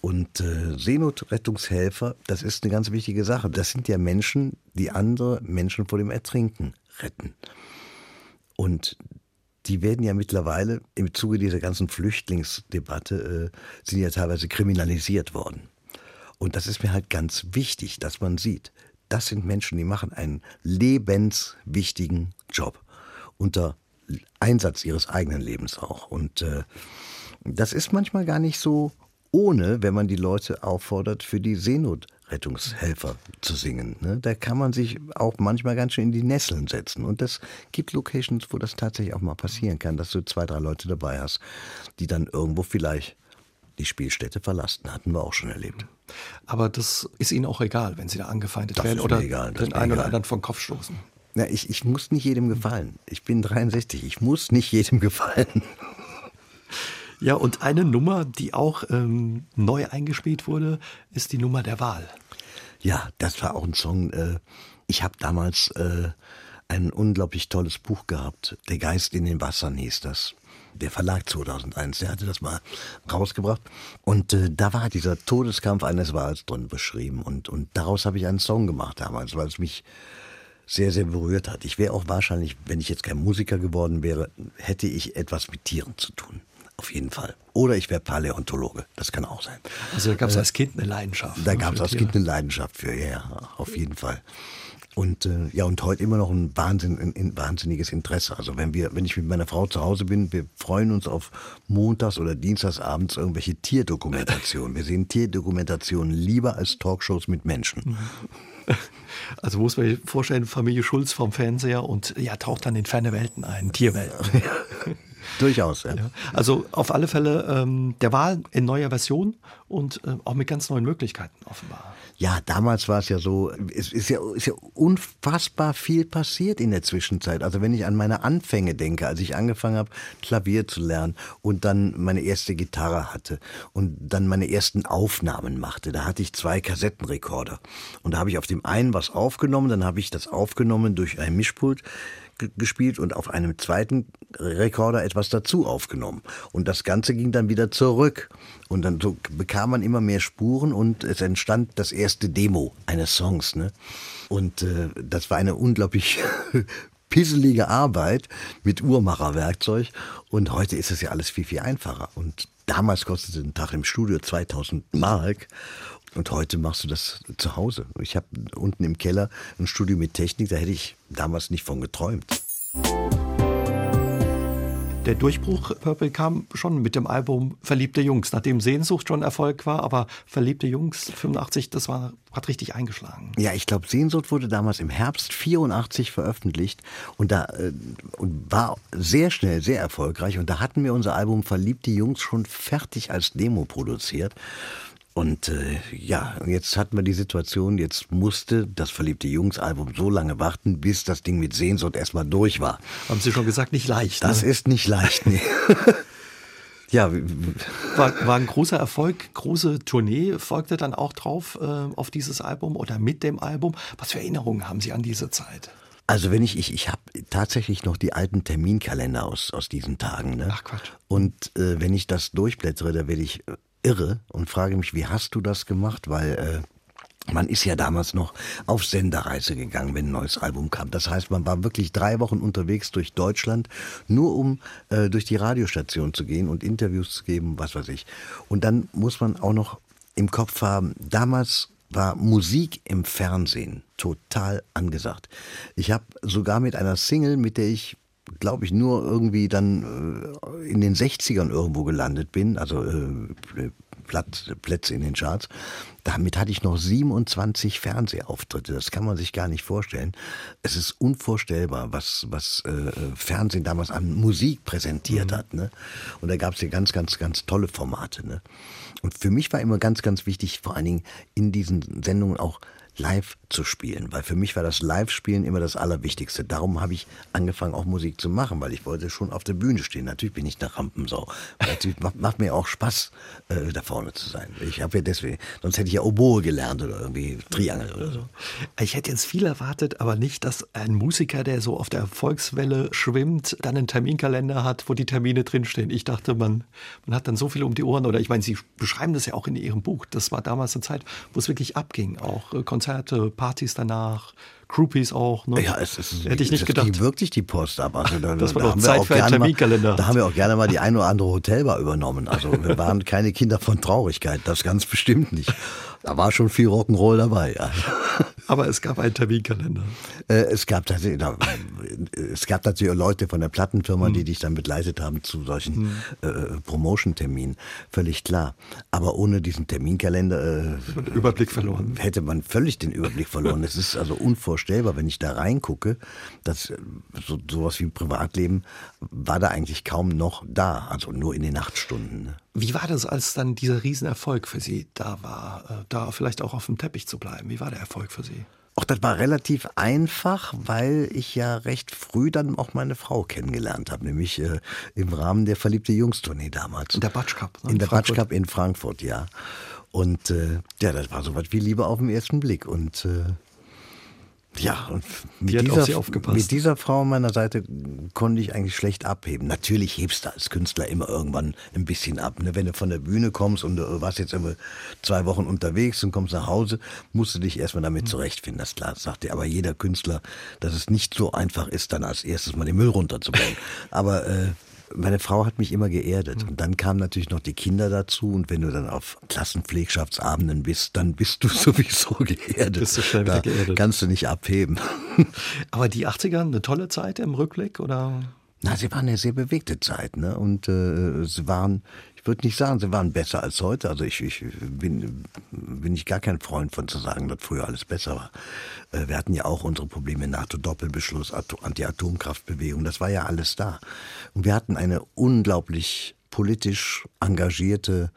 Und äh, Seenotrettungshelfer, das ist eine ganz wichtige Sache. Das sind ja Menschen, die andere Menschen vor dem Ertrinken retten. Und die werden ja mittlerweile im Zuge dieser ganzen Flüchtlingsdebatte, äh, sind ja teilweise kriminalisiert worden. Und das ist mir halt ganz wichtig, dass man sieht, das sind Menschen, die machen einen lebenswichtigen Job unter Einsatz ihres eigenen Lebens auch. Und äh, das ist manchmal gar nicht so ohne, wenn man die Leute auffordert, für die Seenot Rettungshelfer zu singen. Ne? Da kann man sich auch manchmal ganz schön in die Nesseln setzen. Und das gibt Locations, wo das tatsächlich auch mal passieren kann, dass du zwei, drei Leute dabei hast, die dann irgendwo vielleicht die Spielstätte verlassen. Hatten wir auch schon erlebt. Aber das ist Ihnen auch egal, wenn Sie da angefeindet das werden oder egal, den einen oder anderen vom Kopf stoßen. Ja, ich, ich muss nicht jedem gefallen. Ich bin 63, ich muss nicht jedem gefallen. Ja, und eine Nummer, die auch ähm, neu eingespielt wurde, ist die Nummer der Wahl. Ja, das war auch ein Song. Äh, ich habe damals äh, ein unglaublich tolles Buch gehabt. Der Geist in den Wassern hieß das. Der Verlag 2001, der hatte das mal rausgebracht. Und äh, da war dieser Todeskampf eines Wals drin beschrieben. Und, und daraus habe ich einen Song gemacht damals, weil es mich sehr, sehr berührt hat. Ich wäre auch wahrscheinlich, wenn ich jetzt kein Musiker geworden wäre, hätte ich etwas mit Tieren zu tun. Auf jeden Fall. Oder ich wäre Paläontologe. Das kann auch sein. Also da gab es äh, als Kind eine Leidenschaft. Da gab es als Kind eine Leidenschaft für, ja, auf jeden Fall. Und äh, ja, und heute immer noch ein, Wahnsinn, ein, ein, wahnsinniges Interesse. Also wenn wir, wenn ich mit meiner Frau zu Hause bin, wir freuen uns auf montags oder dienstagsabends irgendwelche Tierdokumentationen. Wir sehen Tierdokumentationen lieber als Talkshows mit Menschen. Also muss man sich vorstellen, Familie Schulz vom Fernseher und ja, taucht dann in ferne Welten ein, Tierwelten. Durchaus, ja. ja. Also auf alle Fälle ähm, der Wahl in neuer Version und äh, auch mit ganz neuen Möglichkeiten offenbar. Ja, damals war es ja so, es ist ja, ist ja unfassbar viel passiert in der Zwischenzeit. Also wenn ich an meine Anfänge denke, als ich angefangen habe, Klavier zu lernen und dann meine erste Gitarre hatte und dann meine ersten Aufnahmen machte, da hatte ich zwei Kassettenrekorder. Und da habe ich auf dem einen was aufgenommen, dann habe ich das aufgenommen durch ein Mischpult gespielt und auf einem zweiten Rekorder etwas dazu aufgenommen. Und das Ganze ging dann wieder zurück. Und dann so bekam man immer mehr Spuren und es entstand das erste Demo eines Songs. Ne? Und äh, das war eine unglaublich pisselige Arbeit mit Uhrmacherwerkzeug. Und heute ist es ja alles viel, viel einfacher. Und damals kostete ein Tag im Studio 2000 Mark. Und heute machst du das zu Hause. Ich habe unten im Keller ein Studio mit Technik, da hätte ich damals nicht von geträumt. Der Durchbruch Purple kam schon mit dem Album Verliebte Jungs, nachdem Sehnsucht schon Erfolg war, aber Verliebte Jungs 85, das war, hat richtig eingeschlagen. Ja, ich glaube, Sehnsucht wurde damals im Herbst 84 veröffentlicht und da äh, und war sehr schnell sehr erfolgreich und da hatten wir unser Album Verliebte Jungs schon fertig als Demo produziert. Und äh, ja, jetzt hatten wir die Situation, jetzt musste das verliebte Jungs-Album so lange warten, bis das Ding mit Sehnsucht erstmal durch war. Haben Sie schon gesagt, nicht leicht. Das ne? ist nicht leicht, nee. ja, war, war ein großer Erfolg, große Tournee folgte dann auch drauf äh, auf dieses Album oder mit dem Album. Was für Erinnerungen haben Sie an diese Zeit? Also wenn ich, ich, ich habe tatsächlich noch die alten Terminkalender aus, aus diesen Tagen. Ne? Ach Quatsch. Und äh, wenn ich das durchblättere, da werde ich irre und frage mich, wie hast du das gemacht? Weil äh, man ist ja damals noch auf Senderreise gegangen, wenn ein neues Album kam. Das heißt, man war wirklich drei Wochen unterwegs durch Deutschland, nur um äh, durch die Radiostation zu gehen und Interviews zu geben, was weiß ich. Und dann muss man auch noch im Kopf haben, damals war Musik im Fernsehen total angesagt. Ich habe sogar mit einer Single, mit der ich glaube ich, nur irgendwie dann äh, in den 60ern irgendwo gelandet bin, also äh, Platz, Plätze in den Charts. Damit hatte ich noch 27 Fernsehauftritte. Das kann man sich gar nicht vorstellen. Es ist unvorstellbar, was, was äh, Fernsehen damals an Musik präsentiert mhm. hat. Ne? Und da gab es ja ganz, ganz, ganz tolle Formate. Ne? Und für mich war immer ganz, ganz wichtig, vor allen Dingen in diesen Sendungen auch live zu spielen, weil für mich war das Live-Spielen immer das Allerwichtigste. Darum habe ich angefangen, auch Musik zu machen, weil ich wollte schon auf der Bühne stehen. Natürlich bin ich eine Rampensau. Natürlich macht, mir auch Spaß, äh, da vorne zu sein. Ich habe ja deswegen, sonst hätte ich ja Oboe gelernt oder irgendwie Triangel oder so. Ich hätte jetzt viel erwartet, aber nicht, dass ein Musiker, der so auf der Erfolgswelle schwimmt, dann einen Terminkalender hat, wo die Termine drinstehen. Ich dachte, man, man hat dann so viel um die Ohren oder ich meine, Sie beschreiben das ja auch in Ihrem Buch. Das war damals eine Zeit, wo es wirklich abging, auch äh, Konzerte, Partys danach, Groupies auch. Ne? Ja, es ist, Hätte ich nicht gedacht. ging wirklich die Post ab. Also da, das war da doch Zeit für einen Terminkalender. Mal, da haben wir auch gerne mal die ein oder andere Hotelbar übernommen. Also wir waren keine Kinder von Traurigkeit, das ganz bestimmt nicht. Da war schon viel Rock'n'Roll dabei, ja. Aber es gab einen Terminkalender. Äh, es gab tatsächlich, es gab natürlich Leute von der Plattenfirma, hm. die dich dann begleitet haben zu solchen hm. äh, Promotion-Terminen, völlig klar. Aber ohne diesen Terminkalender äh, Überblick verloren. hätte man völlig den Überblick verloren. Es ist also unvorstellbar, wenn ich da reingucke, dass so, sowas wie Privatleben war da eigentlich kaum noch da, also nur in den Nachtstunden. Ne? Wie war das, als dann dieser Riesenerfolg für Sie da war, äh, da vielleicht auch auf dem Teppich zu bleiben? Wie war der Erfolg für Sie? Auch das war relativ einfach, weil ich ja recht früh dann auch meine Frau kennengelernt habe, nämlich äh, im Rahmen der Verliebte Jungs-Tournee damals. In der Batsch Cup. Ne? In, in der Batsch Cup in Frankfurt, ja. Und äh, ja, das war so was wie Liebe auf den ersten Blick. Und äh, ja, und mit dieser, mit dieser, Frau an meiner Seite konnte ich eigentlich schlecht abheben. Natürlich hebst du als Künstler immer irgendwann ein bisschen ab. Ne? Wenn du von der Bühne kommst und du warst jetzt immer zwei Wochen unterwegs und kommst nach Hause, musst du dich erstmal damit zurechtfinden. Das klar, sagt dir aber jeder Künstler, dass es nicht so einfach ist, dann als erstes mal den Müll runterzubringen. aber äh, meine Frau hat mich immer geerdet. Und dann kamen natürlich noch die Kinder dazu. Und wenn du dann auf Klassenpflegschaftsabenden bist, dann bist du sowieso geerdet. Bist du schnell wieder geerdet. Kannst du nicht abheben. Aber die 80er, eine tolle Zeit im Rückblick, oder? Na, sie waren eine sehr bewegte Zeit, ne? Und äh, sie waren, ich würde nicht sagen, sie waren besser als heute. Also ich, ich bin, bin ich gar kein Freund von zu sagen, dass früher alles besser war. Äh, wir hatten ja auch unsere Probleme, NATO-Doppelbeschluss, Anti-Atomkraftbewegung, das war ja alles da. Und wir hatten eine unglaublich politisch engagierte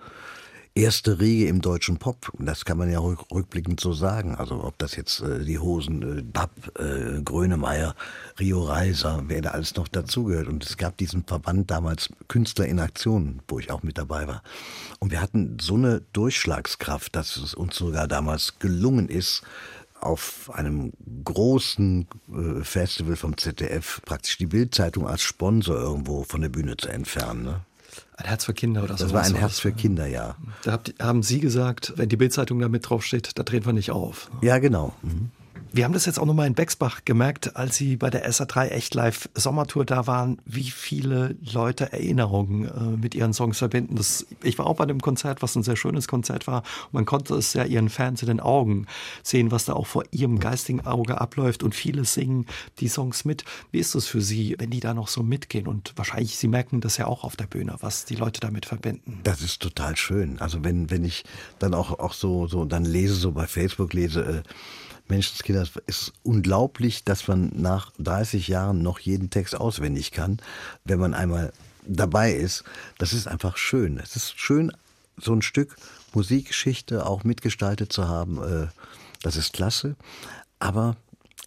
erste Riege im deutschen Pop. Das kann man ja rückblickend so sagen. Also ob das jetzt äh, die Hosen, äh, Bab, äh, Grönemeyer, Rio Reiser, wer da alles noch dazugehört. Und es gab diesen Verband damals Künstler in Aktion, wo ich auch mit dabei war. Und wir hatten so eine Durchschlagskraft, dass es uns sogar damals gelungen ist, auf einem großen äh, Festival vom ZDF praktisch die Bildzeitung als Sponsor irgendwo von der Bühne zu entfernen. Ne? Ein Herz für Kinder oder so. Das war ein Herz für Kinder, ja. Da haben Sie gesagt, wenn die Bildzeitung da mit draufsteht, da drehen wir nicht auf. Ja, genau. Mhm. Wir haben das jetzt auch nochmal in Bexbach gemerkt, als Sie bei der SA3 Echt Live Sommertour da waren, wie viele Leute Erinnerungen äh, mit ihren Songs verbinden. Das, ich war auch bei dem Konzert, was ein sehr schönes Konzert war. Man konnte es ja ihren Fans in den Augen sehen, was da auch vor ihrem geistigen Auge abläuft. Und viele singen die Songs mit. Wie ist das für Sie, wenn die da noch so mitgehen? Und wahrscheinlich, Sie merken das ja auch auf der Bühne, was die Leute damit verbinden. Das ist total schön. Also wenn, wenn ich dann auch, auch so, so dann lese, so bei Facebook lese, äh, Menschenskinder, es ist unglaublich, dass man nach 30 Jahren noch jeden Text auswendig kann, wenn man einmal dabei ist. Das ist einfach schön. Es ist schön, so ein Stück Musikgeschichte auch mitgestaltet zu haben, äh, das ist klasse. Aber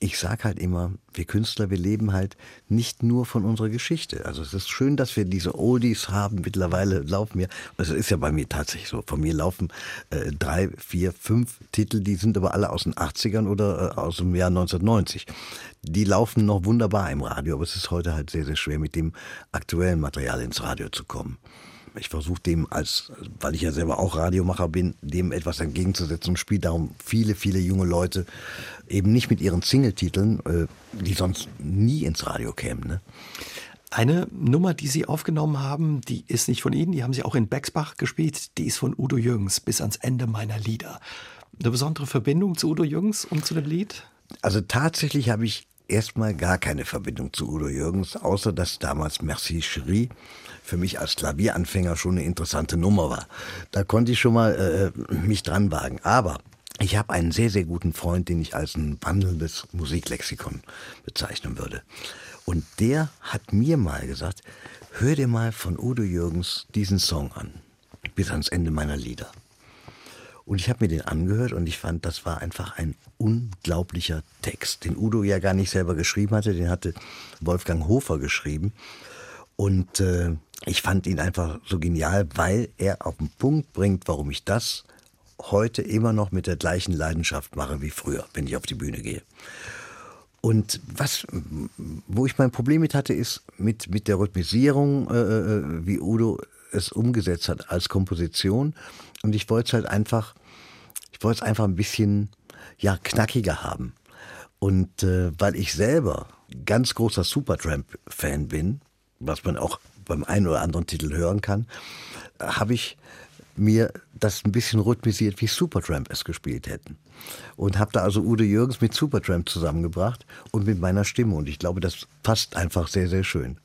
ich sage halt immer, wir Künstler, wir leben halt nicht nur von unserer Geschichte. Also es ist schön, dass wir diese Oldies haben. Mittlerweile laufen mir, also ist ja bei mir tatsächlich so, von mir laufen äh, drei, vier, fünf Titel, die sind aber alle aus den 80ern oder äh, aus dem Jahr 1990. Die laufen noch wunderbar im Radio, aber es ist heute halt sehr, sehr schwer, mit dem aktuellen Material ins Radio zu kommen ich versuche dem als, weil ich ja selber auch Radiomacher bin, dem etwas entgegenzusetzen und spiele darum viele, viele junge Leute eben nicht mit ihren Singletiteln, äh, die sonst nie ins Radio kämen. Ne? Eine Nummer, die Sie aufgenommen haben, die ist nicht von Ihnen, die haben Sie auch in Bexbach gespielt, die ist von Udo Jürgens bis ans Ende meiner Lieder. Eine besondere Verbindung zu Udo Jürgens und zu dem Lied? Also tatsächlich habe ich erstmal gar keine Verbindung zu Udo Jürgens, außer dass damals Merci Cherie für mich als Klavieranfänger schon eine interessante Nummer war. Da konnte ich schon mal äh, mich dran wagen. Aber ich habe einen sehr, sehr guten Freund, den ich als ein wandelndes Musiklexikon bezeichnen würde. Und der hat mir mal gesagt, hör dir mal von Udo Jürgens diesen Song an, bis ans Ende meiner Lieder. Und ich habe mir den angehört und ich fand, das war einfach ein unglaublicher Text, den Udo ja gar nicht selber geschrieben hatte, den hatte Wolfgang Hofer geschrieben. Und äh, ich fand ihn einfach so genial, weil er auf den Punkt bringt, warum ich das heute immer noch mit der gleichen Leidenschaft mache wie früher, wenn ich auf die Bühne gehe. Und was, wo ich mein Problem mit hatte, ist mit, mit der Rhythmisierung, äh, äh wie Udo es umgesetzt hat als Komposition. Und ich wollte es halt einfach, ich wollte es einfach ein bisschen, ja, knackiger haben. Und äh, weil ich selber ganz großer Supertramp-Fan bin, was man auch beim einen oder anderen Titel hören kann, habe ich mir das ein bisschen rhythmisiert, wie Supertramp es gespielt hätten. Und habe da also Udo Jürgens mit Supertramp zusammengebracht und mit meiner Stimme. Und ich glaube, das passt einfach sehr, sehr schön.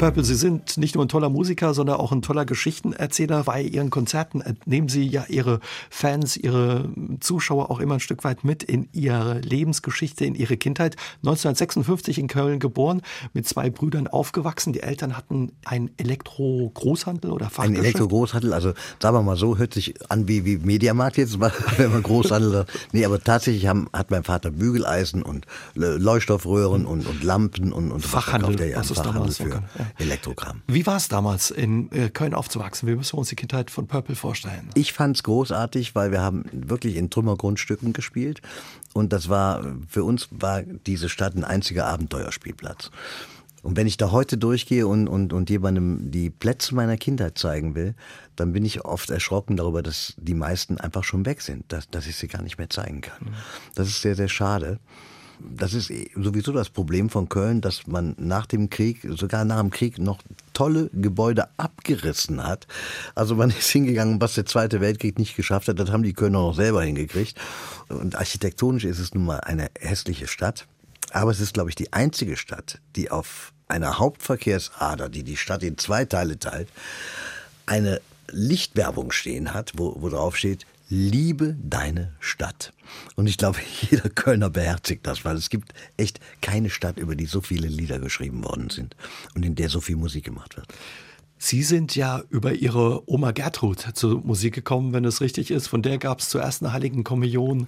Purple, Sie sind nicht nur ein toller Musiker, sondern auch ein toller Geschichtenerzähler. Bei Ihren Konzerten nehmen Sie ja Ihre Fans, Ihre Zuschauer auch immer ein Stück weit mit in Ihre Lebensgeschichte, in Ihre Kindheit. 1956 in Köln geboren, mit zwei Brüdern aufgewachsen. Die Eltern hatten ein Elektro-Großhandel oder Fachgeschäft. Ein Elektro-Großhandel, also sagen wir mal so, hört sich an wie, wie Mediamarkt jetzt, wenn man Großhandel Nee, aber tatsächlich haben, hat mein Vater Bügeleisen und Leuchtstoffröhren und, und Lampen und, und Fachhandel, was, ja, Fachhandel für. Ja. Elektrogramm. Wie war es damals, in äh, Köln aufzuwachsen? Wie müssen wir uns die Kindheit von Purple vorstellen? Ich fand es großartig, weil wir haben wirklich in Trümmergrundstücken gespielt. Und das war, für uns war diese Stadt ein einziger Abenteuerspielplatz. Und wenn ich da heute durchgehe und, und, und jemandem die Plätze meiner Kindheit zeigen will, dann bin ich oft erschrocken darüber, dass die meisten einfach schon weg sind, dass, dass ich sie gar nicht mehr zeigen kann. Mhm. Das ist sehr, sehr schade das ist sowieso das Problem von Köln, dass man nach dem Krieg, sogar nach dem Krieg, noch tolle Gebäude abgerissen hat. Also man ist hingegangen, was der Zweite Weltkrieg nicht geschafft hat, das haben die Kölner noch selber hingekriegt. Und architektonisch ist es nun mal eine hässliche Stadt. Aber es ist, glaube ich, die einzige Stadt, die auf einer Hauptverkehrsader, die die Stadt in zwei Teile teilt, eine Lichtwerbung stehen hat, wo, wo drauf steht, liebe deine Stadt. Und ich glaube, jeder Kölner beherzigt das, weil es gibt echt keine Stadt, über die so viele Lieder geschrieben worden sind und in der so viel Musik gemacht wird. Sie sind ja über Ihre Oma Gertrud zur Musik gekommen, wenn es richtig ist. Von der gab es zur ersten Heiligen Kommunion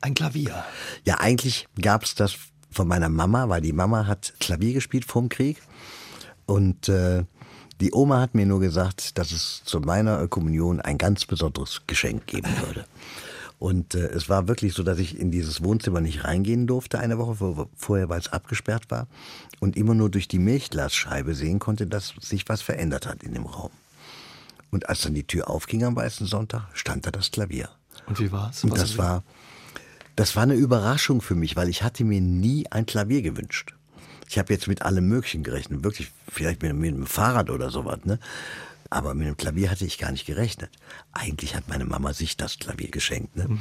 ein Klavier. Ja, eigentlich gab es das von meiner Mama, weil die Mama hat Klavier gespielt vorm Krieg. Und äh, die Oma hat mir nur gesagt, dass es zu meiner Kommunion ein ganz besonderes Geschenk geben würde. Und äh, es war wirklich so, dass ich in dieses Wohnzimmer nicht reingehen durfte eine Woche vor, vorher, weil es abgesperrt war und immer nur durch die Milchglasscheibe sehen konnte, dass sich was verändert hat in dem Raum. Und als dann die Tür aufging am Weißen Sonntag, stand da das Klavier. Und wie war's? Und das war, das war eine Überraschung für mich, weil ich hatte mir nie ein Klavier gewünscht. Ich habe jetzt mit allem Möglichen gerechnet, wirklich vielleicht mit, mit einem Fahrrad oder sowas, ne? Aber mit einem Klavier hatte ich gar nicht gerechnet. Eigentlich hat meine Mama sich das Klavier geschenkt. Ne? Mhm.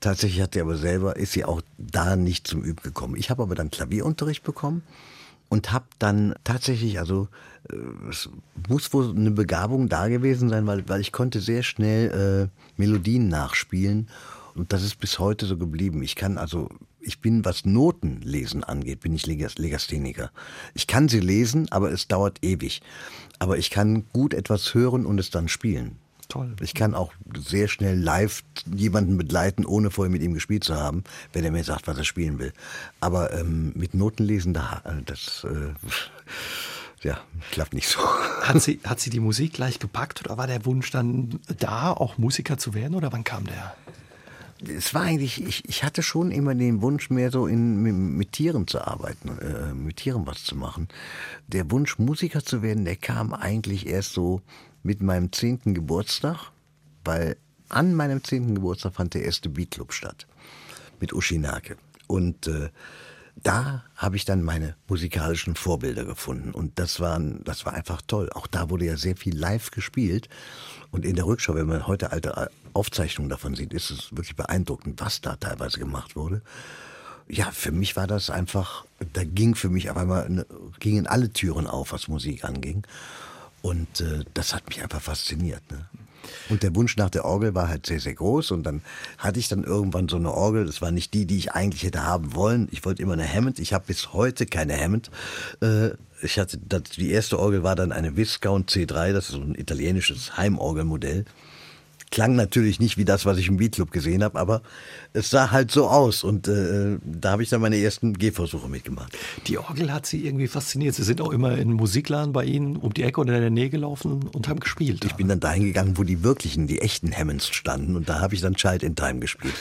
Tatsächlich hat sie aber selber, ist sie auch da nicht zum Üben gekommen. Ich habe aber dann Klavierunterricht bekommen und habe dann tatsächlich, also äh, es muss wohl eine Begabung da gewesen sein, weil, weil ich konnte sehr schnell äh, Melodien nachspielen und das ist bis heute so geblieben. Ich kann also ich bin, was Notenlesen angeht, bin ich Legastheniker. Ich kann sie lesen, aber es dauert ewig. Aber ich kann gut etwas hören und es dann spielen. Toll. Ich kann auch sehr schnell live jemanden begleiten, ohne vorher mit ihm gespielt zu haben, wenn er mir sagt, was er spielen will. Aber ähm, mit Notenlesen, da, äh, das äh, ja, klappt nicht so. Hat sie, hat sie die Musik gleich gepackt oder war der Wunsch dann da, auch Musiker zu werden oder wann kam der? Es war eigentlich, ich, ich hatte schon immer den Wunsch, mehr so in, mit, mit Tieren zu arbeiten, äh, mit Tieren was zu machen. Der Wunsch, Musiker zu werden, der kam eigentlich erst so mit meinem zehnten Geburtstag, weil an meinem zehnten Geburtstag fand der erste Beatclub statt mit Ushinake. Und äh, da habe ich dann meine musikalischen Vorbilder gefunden und das war, das war einfach toll. Auch da wurde ja sehr viel live gespielt und in der Rückschau, wenn man heute alte Aufzeichnungen davon sieht, ist es wirklich beeindruckend, was da teilweise gemacht wurde. Ja, für mich war das einfach, da ging für mich auf einmal, gingen alle Türen auf, was Musik anging. Und äh, das hat mich einfach fasziniert. Ne? Und der Wunsch nach der Orgel war halt sehr, sehr groß. Und dann hatte ich dann irgendwann so eine Orgel. Das war nicht die, die ich eigentlich hätte haben wollen. Ich wollte immer eine Hammond. Ich habe bis heute keine Hammond. Äh, ich hatte, die erste Orgel war dann eine Viscount C3. Das ist so ein italienisches Heimorgelmodell. Klang natürlich nicht wie das, was ich im Beatclub gesehen habe, aber es sah halt so aus und äh, da habe ich dann meine ersten Gehversuche mitgemacht. Die Orgel hat Sie irgendwie fasziniert. Sie sind auch immer in Musikladen bei Ihnen um die Ecke oder in der Nähe gelaufen und haben gespielt. Ich bin dann dahin gegangen, wo die wirklichen, die echten Hammonds standen und da habe ich dann Child in Time gespielt.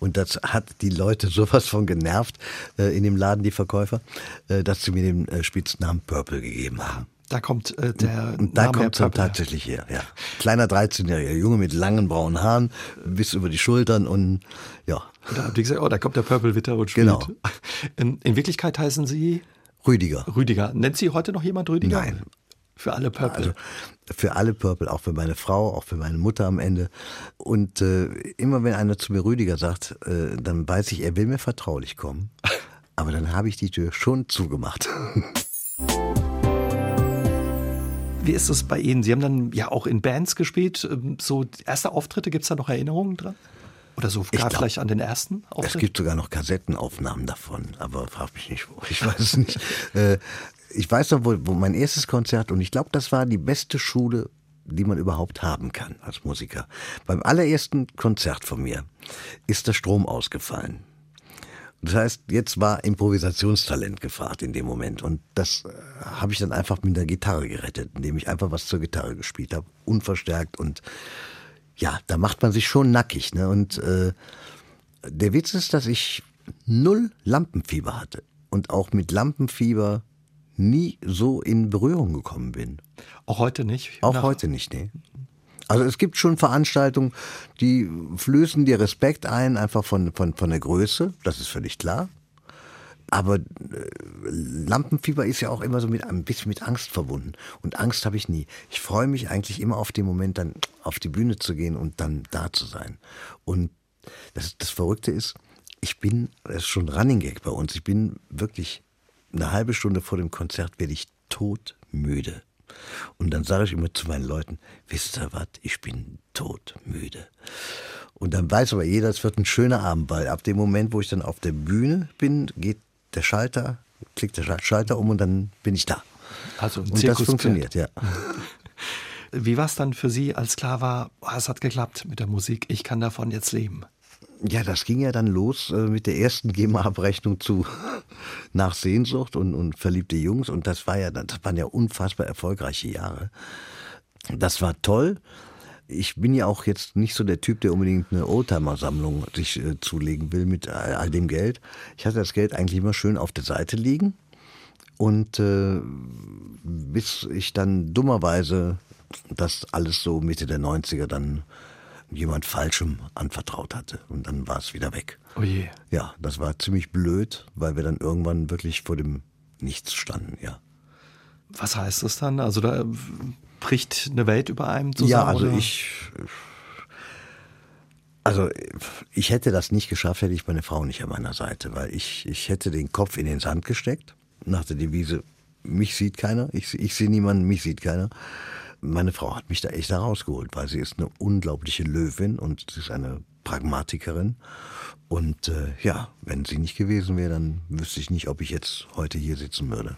Und das hat die Leute sowas von genervt äh, in dem Laden, die Verkäufer, äh, dass sie mir den äh, Spitznamen Purple gegeben haben. Da kommt äh, der Und da Name kommt es tatsächlich her, ja. Kleiner 13-jähriger Junge mit langen braunen Haaren bis über die Schultern und ja. Und da habt ihr gesagt, oh, da kommt der Purple Witter und spielt. Genau. In, in Wirklichkeit heißen Sie Rüdiger. Rüdiger. Nennt Sie heute noch jemand Rüdiger? Nein. Für alle Purple. Also für alle Purple, auch für meine Frau, auch für meine Mutter am Ende. Und äh, immer wenn einer zu mir Rüdiger sagt, äh, dann weiß ich, er will mir vertraulich kommen. Aber dann habe ich die Tür schon zugemacht. Wie ist es bei Ihnen? Sie haben dann ja auch in Bands gespielt. Ähm, so erste Auftritte, gibt es da noch Erinnerungen dran? Oder so gar vielleicht an den ersten Auftritt? Es gibt sogar noch Kassettenaufnahmen davon, aber frag mich nicht wo. Ich weiß es nicht. Äh, ich weiß noch, wo, wo mein erstes Konzert, und ich glaube, das war die beste Schule, die man überhaupt haben kann als Musiker. Beim allerersten Konzert von mir ist der Strom ausgefallen. Das heißt, jetzt war Improvisationstalent gefragt in dem Moment. Und das äh, habe ich dann einfach mit der Gitarre gerettet, indem ich einfach was zur Gitarre gespielt habe, unverstärkt. Und ja, da macht man sich schon nackig. Ne? Und äh, der Witz ist, dass ich null Lampenfieber hatte und auch mit Lampenfieber nie so in Berührung gekommen bin. Auch heute nicht? Auch heute nicht, nee. Also es gibt schon Veranstaltungen, die flößen dir Respekt ein, einfach von, von, von der Größe, das ist völlig klar. Aber äh, Lampenfieber ist ja auch immer so mit ein bisschen mit Angst verbunden. Und Angst habe ich nie. Ich freue mich eigentlich immer auf den Moment, dann auf die Bühne zu gehen und dann da zu sein. Und das, das Verrückte ist, ich bin, das ist schon Running Gag bei uns, ich bin wirklich eine halbe Stunde vor dem Konzert werde ich todmüde. Und dann sage ich immer zu meinen Leuten, wisst ihr was, ich bin todmüde. Und dann weiß aber jeder, es wird ein schöner Abend, weil ab dem Moment, wo ich dann auf der Bühne bin, geht der Schalter, klickt der Schalter um und dann bin ich da. Also und das funktioniert, ja. Wie war es dann für Sie, als klar war, oh, es hat geklappt mit der Musik, ich kann davon jetzt leben? Ja, das ging ja dann los äh, mit der ersten GEMA-Abrechnung zu nach Sehnsucht und, und verliebte Jungs. Und das war ja, das waren ja unfassbar erfolgreiche Jahre. Das war toll. Ich bin ja auch jetzt nicht so der Typ, der unbedingt eine Oldtimer-Sammlung sich äh, zulegen will mit all dem Geld. Ich hatte das Geld eigentlich immer schön auf der Seite liegen. Und äh, bis ich dann dummerweise das alles so Mitte der 90er dann jemand Falschem anvertraut hatte. Und dann war es wieder weg. Oh je. Ja, das war ziemlich blöd, weil wir dann irgendwann wirklich vor dem Nichts standen, ja. Was heißt das dann? Also da bricht eine Welt über einem zusammen? Ja, also oder? ich. Also ich hätte das nicht geschafft, hätte ich meine Frau nicht an meiner Seite, weil ich, ich hätte den Kopf in den Sand gesteckt, nach der Devise, mich sieht keiner, ich, ich sehe niemanden, mich sieht keiner. Meine Frau hat mich da echt da rausgeholt, weil sie ist eine unglaubliche Löwin und sie ist eine Pragmatikerin. Und äh, ja, wenn sie nicht gewesen wäre, dann wüsste ich nicht, ob ich jetzt heute hier sitzen würde.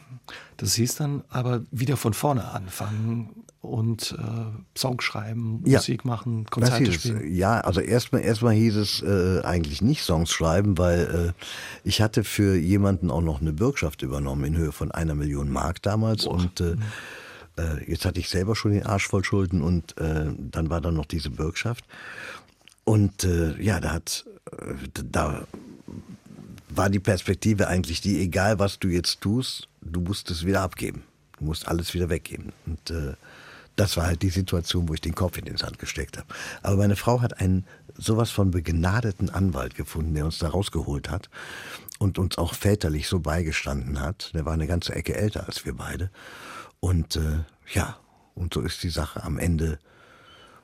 Das hieß dann aber wieder von vorne anfangen und äh, Song schreiben, ja, Musik machen, Konzerte spielen. Ja, also erstmal erstmal hieß es äh, eigentlich nicht Songs schreiben, weil äh, ich hatte für jemanden auch noch eine Bürgschaft übernommen in Höhe von einer Million Mark damals Boah. und äh, äh, jetzt hatte ich selber schon den Arsch voll Schulden und äh, dann war dann noch diese Bürgschaft. Und äh, ja, da hat äh, da war die Perspektive eigentlich die, egal was du jetzt tust, du musst es wieder abgeben. Du musst alles wieder weggeben. Und äh, das war halt die Situation, wo ich den Kopf in den Sand gesteckt habe. Aber meine Frau hat einen sowas von begnadeten Anwalt gefunden, der uns da rausgeholt hat und uns auch väterlich so beigestanden hat. Der war eine ganze Ecke älter als wir beide. Und äh, ja, und so ist die Sache am Ende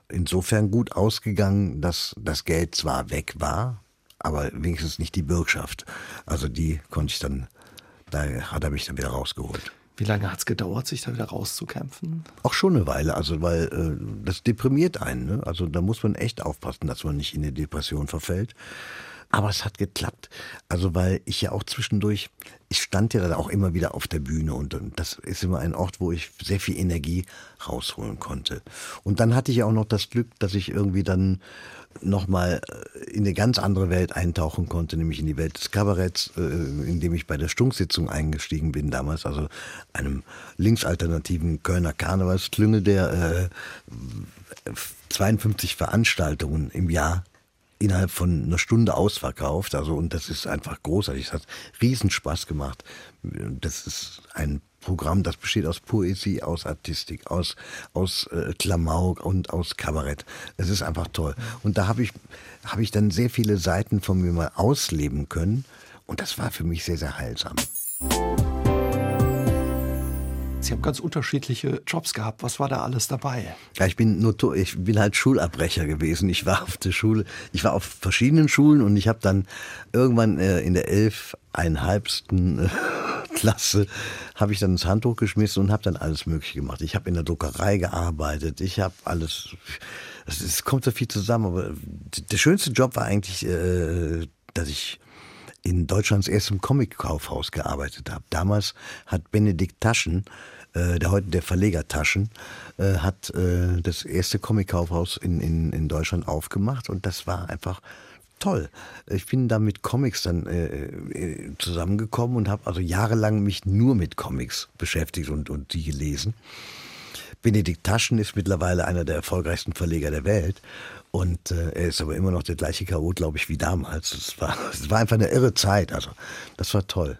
insofern gut ausgegangen, dass das Geld zwar weg war, aber wenigstens nicht die Bürgschaft. Also die konnte ich dann, da hat er mich dann wieder rausgeholt. Wie lange hat es gedauert, sich da wieder rauszukämpfen? Auch schon eine Weile, also weil äh, das deprimiert einen. Ne? Also da muss man echt aufpassen, dass man nicht in eine Depression verfällt. Aber es hat geklappt. Also weil ich ja auch zwischendurch, ich stand ja dann auch immer wieder auf der Bühne und, und das ist immer ein Ort, wo ich sehr viel Energie rausholen konnte. Und dann hatte ich auch noch das Glück, dass ich irgendwie dann nochmal äh, in eine ganz andere Welt eintauchen konnte, nämlich in die Welt des Kabaretts, äh, in dem ich bei der Stunksitzung eingestiegen bin damals, also einem linksalternativen Kölner Karnevalsklüngel, der äh, 52 Veranstaltungen im Jahr innerhalb von einer Stunde ausverkauft. Also, und das ist einfach großartig. Es hat Riesenspaß gemacht. Das ist ein Programm, das besteht aus Poesie, aus Artistik, aus, aus äh, Klamauk und aus Kabarett. Es ist einfach toll. Und da habe ich, hab ich dann sehr viele Seiten von mir mal ausleben können. Und das war für mich sehr, sehr heilsam. Sie haben ganz unterschiedliche Jobs gehabt. Was war da alles dabei? Ja, ich bin nur, ich bin halt Schulabbrecher gewesen. Ich war auf der Schule, ich war auf verschiedenen Schulen und ich habe dann irgendwann äh, in der elfeinhalbsten äh, Klasse habe ich dann ins Handtuch geschmissen und habe dann alles Mögliche gemacht. Ich habe in der Druckerei gearbeitet. Ich habe alles. Es kommt so viel zusammen. Aber der schönste Job war eigentlich, äh, dass ich in Deutschlands erstem Comic-Kaufhaus gearbeitet habe. Damals hat Benedikt Taschen äh, der heute der Verleger Taschen, äh, hat äh, das erste Comic-Kaufhaus in, in, in Deutschland aufgemacht und das war einfach toll. Ich bin da mit Comics dann äh, äh zusammengekommen und habe also jahrelang mich nur mit Comics beschäftigt und, und die gelesen. Benedikt Taschen ist mittlerweile einer der erfolgreichsten Verleger der Welt. Und äh, er ist aber immer noch der gleiche Chaot, glaube ich, wie damals. Es war, es war einfach eine irre Zeit. Also, das war toll.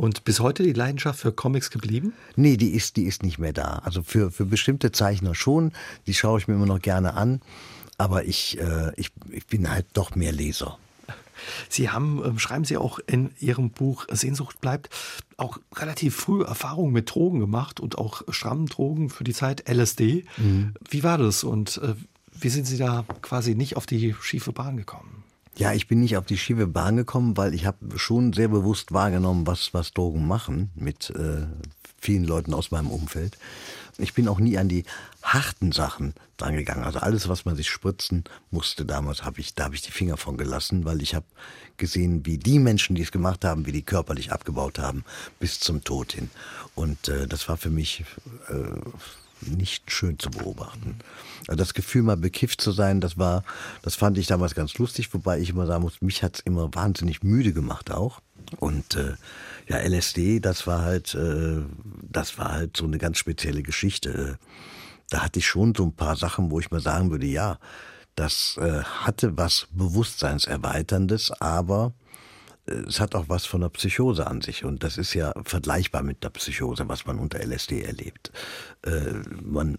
Und bis heute die Leidenschaft für Comics geblieben? Nee, die ist, die ist nicht mehr da. Also für, für bestimmte Zeichner schon. Die schaue ich mir immer noch gerne an. Aber ich, äh, ich, ich bin halt doch mehr Leser. Sie haben, ähm, schreiben Sie auch in Ihrem Buch Sehnsucht bleibt, auch relativ früh Erfahrungen mit Drogen gemacht und auch strammen Drogen für die Zeit LSD. Mhm. Wie war das und äh, wie sind Sie da quasi nicht auf die schiefe Bahn gekommen? Ja, ich bin nicht auf die schiefe Bahn gekommen, weil ich habe schon sehr bewusst wahrgenommen, was, was Drogen machen mit äh, vielen Leuten aus meinem Umfeld. Ich bin auch nie an die harten Sachen drangegangen. Also alles, was man sich spritzen musste damals, habe ich, da habe ich die Finger von gelassen, weil ich habe gesehen, wie die Menschen, die es gemacht haben, wie die körperlich abgebaut haben, bis zum Tod hin. Und äh, das war für mich äh, nicht schön zu beobachten. Also das Gefühl, mal bekifft zu sein, das war, das fand ich damals ganz lustig, wobei ich immer sagen muss, mich hat es immer wahnsinnig müde gemacht auch. Und äh, ja, LSD, das war halt, äh, das war halt so eine ganz spezielle Geschichte. Da hatte ich schon so ein paar Sachen, wo ich mal sagen würde, ja, das äh, hatte was Bewusstseinserweiterndes, aber es hat auch was von der Psychose an sich und das ist ja vergleichbar mit der Psychose, was man unter LSD erlebt. Äh, man,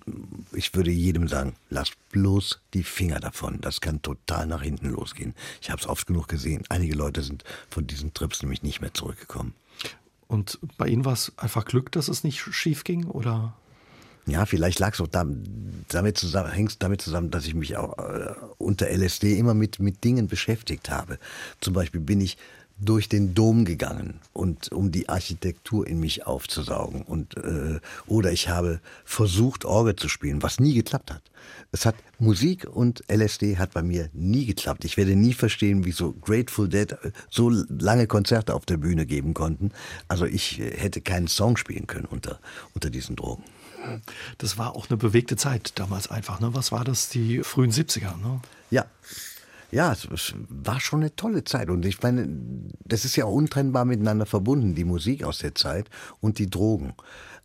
ich würde jedem sagen, lass bloß die Finger davon. Das kann total nach hinten losgehen. Ich habe es oft genug gesehen. Einige Leute sind von diesen Trips nämlich nicht mehr zurückgekommen. Und bei Ihnen war es einfach Glück, dass es nicht schief ging, oder? Ja, vielleicht lag es auch damit zusammen, hängt damit zusammen, dass ich mich auch äh, unter LSD immer mit, mit Dingen beschäftigt habe. Zum Beispiel bin ich durch den Dom gegangen und um die Architektur in mich aufzusaugen und äh, oder ich habe versucht Orgel zu spielen, was nie geklappt hat. Es hat Musik und LSD hat bei mir nie geklappt. Ich werde nie verstehen, wie so Grateful Dead äh, so lange Konzerte auf der Bühne geben konnten. Also ich äh, hätte keinen Song spielen können unter unter diesen Drogen. Das war auch eine bewegte Zeit damals einfach. Ne? Was war das? Die frühen 70er, ne? Ja, ja, es, es, war schon eine tolle Zeit. Und ich meine, das ist ja auch untrennbar miteinander verbunden, die Musik aus der Zeit und die Drogen.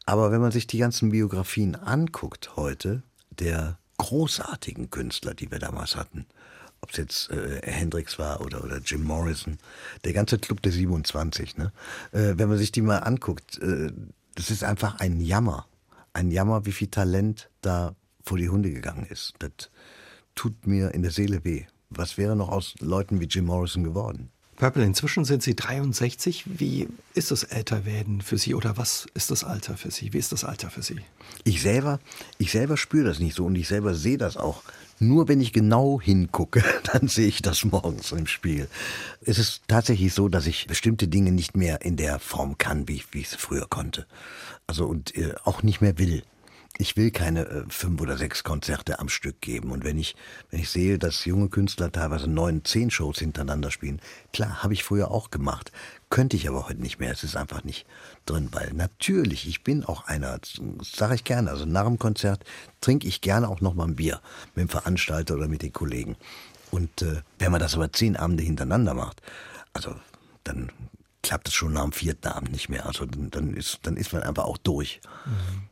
Aber wenn man sich die ganzen Biografien anguckt heute, der großartigen Künstler, die wir damals hatten, ob es jetzt äh, Hendrix war oder, oder Jim Morrison, der ganze Club der 27, ne? Äh, wenn man sich die mal anguckt, äh, das ist einfach ein Jammer. Ein Jammer, wie viel Talent da vor die Hunde gegangen ist. Das tut mir in der Seele weh was wäre noch aus Leuten wie Jim Morrison geworden? Purple, inzwischen sind Sie 63. Wie ist das Älterwerden für Sie oder was ist das Alter für Sie? Wie ist das Alter für Sie? Ich selber, ich selber spüre das nicht so und ich selber sehe das auch. Nur wenn ich genau hingucke, dann sehe ich das morgens im Spiel. Es ist tatsächlich so, dass ich bestimmte Dinge nicht mehr in der Form kann, wie ich, wie ich es früher konnte. Also und äh, auch nicht mehr will ich will keine äh, fünf oder sechs Konzerte am Stück geben. Und wenn ich, wenn ich sehe, dass junge Künstler teilweise neun, zehn Shows hintereinander spielen, klar, habe ich früher auch gemacht. Könnte ich aber heute nicht mehr. Es ist einfach nicht drin, weil natürlich, ich bin auch einer, sage ich gerne, also nach dem Konzert trinke ich gerne auch nochmal ein Bier mit dem Veranstalter oder mit den Kollegen. Und äh, wenn man das aber zehn Abende hintereinander macht, also dann klappt es schon nach dem vierten Abend nicht mehr. Also dann ist, dann ist man einfach auch durch. Mhm.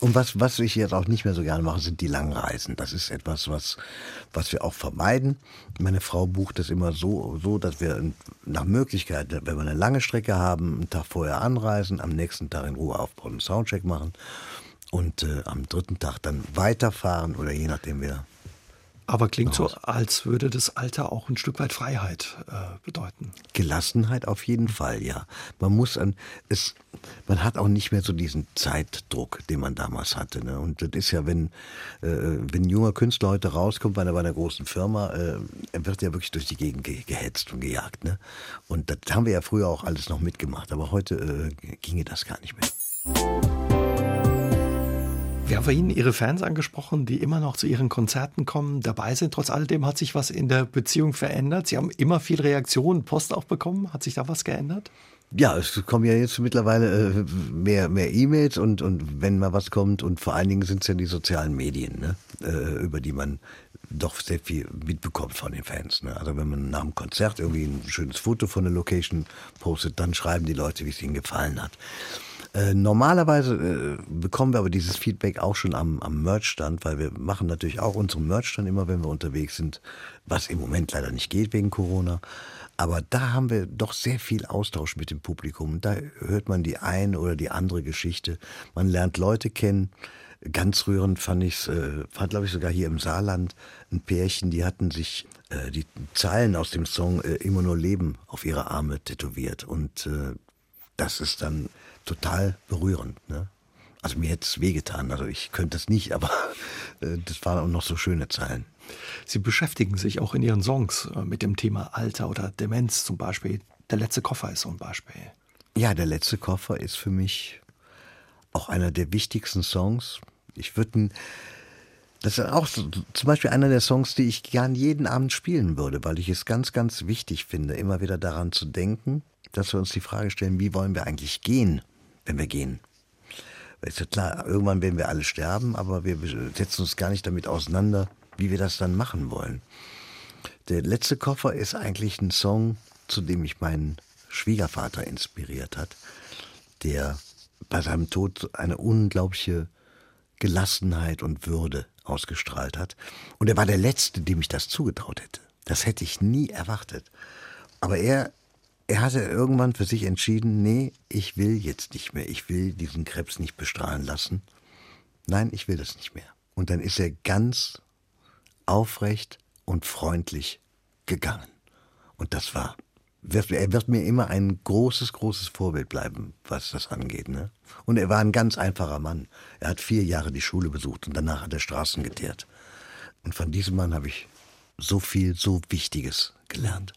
Und was, was ich jetzt auch nicht mehr so gerne mache, sind die Langreisen. Das ist etwas, was, was wir auch vermeiden. Meine Frau bucht es immer so, so, dass wir nach Möglichkeit, wenn wir eine lange Strecke haben, einen Tag vorher anreisen, am nächsten Tag in Ruhe aufbauen, einen Soundcheck machen und äh, am dritten Tag dann weiterfahren oder je nachdem wir aber klingt so, als würde das Alter auch ein Stück weit Freiheit äh, bedeuten. Gelassenheit auf jeden Fall, ja. Man muss an es, man hat auch nicht mehr so diesen Zeitdruck, den man damals hatte. Ne? Und das ist ja, wenn äh, wenn ein junger Künstler heute rauskommt bei einer, bei einer großen Firma, äh, er wird ja wirklich durch die Gegend ge gehetzt und gejagt. Ne? Und das haben wir ja früher auch alles noch mitgemacht, aber heute äh, ginge das gar nicht mehr. Wir haben vorhin Ihre Fans angesprochen, die immer noch zu Ihren Konzerten kommen, dabei sind. Trotz alledem hat sich was in der Beziehung verändert. Sie haben immer viel Reaktionen, Post auch bekommen. Hat sich da was geändert? Ja, es kommen ja jetzt mittlerweile äh, mehr mehr E-Mails und und wenn mal was kommt und vor allen Dingen sind es ja die sozialen Medien, ne, äh, über die man doch sehr viel mitbekommt von den Fans. Ne? Also wenn man nach dem Konzert irgendwie ein schönes Foto von der Location postet, dann schreiben die Leute, wie es ihnen gefallen hat. Äh, normalerweise äh, bekommen wir aber dieses Feedback auch schon am, am Merchstand, weil wir machen natürlich auch unseren Merchstand immer, wenn wir unterwegs sind, was im Moment leider nicht geht wegen Corona. Aber da haben wir doch sehr viel Austausch mit dem Publikum. Da hört man die eine oder die andere Geschichte. Man lernt Leute kennen. Ganz rührend fand ich es, äh, fand glaube ich sogar hier im Saarland ein Pärchen, die hatten sich äh, die Zeilen aus dem Song äh, Immer nur Leben auf ihre Arme tätowiert. Und äh, das ist dann total berührend. Ne? Also mir hätte es wehgetan. Also ich könnte es nicht, aber äh, das waren auch noch so schöne Zeilen. Sie beschäftigen sich auch in Ihren Songs äh, mit dem Thema Alter oder Demenz zum Beispiel. Der letzte Koffer ist so ein Beispiel. Ja, der letzte Koffer ist für mich auch einer der wichtigsten Songs. Ich würde das ist auch zum Beispiel einer der Songs, die ich gern jeden Abend spielen würde, weil ich es ganz, ganz wichtig finde, immer wieder daran zu denken, dass wir uns die Frage stellen, wie wollen wir eigentlich gehen? Wenn wir gehen. Ist ja klar, irgendwann werden wir alle sterben, aber wir setzen uns gar nicht damit auseinander, wie wir das dann machen wollen. Der letzte Koffer ist eigentlich ein Song, zu dem mich mein Schwiegervater inspiriert hat, der bei seinem Tod eine unglaubliche Gelassenheit und Würde ausgestrahlt hat. Und er war der Letzte, dem ich das zugetraut hätte. Das hätte ich nie erwartet. Aber er er hatte irgendwann für sich entschieden, nee, ich will jetzt nicht mehr, ich will diesen Krebs nicht bestrahlen lassen. Nein, ich will das nicht mehr. Und dann ist er ganz aufrecht und freundlich gegangen. Und das war, er wird mir immer ein großes, großes Vorbild bleiben, was das angeht. Ne? Und er war ein ganz einfacher Mann. Er hat vier Jahre die Schule besucht und danach hat er Straßen geteert. Und von diesem Mann habe ich so viel, so Wichtiges gelernt.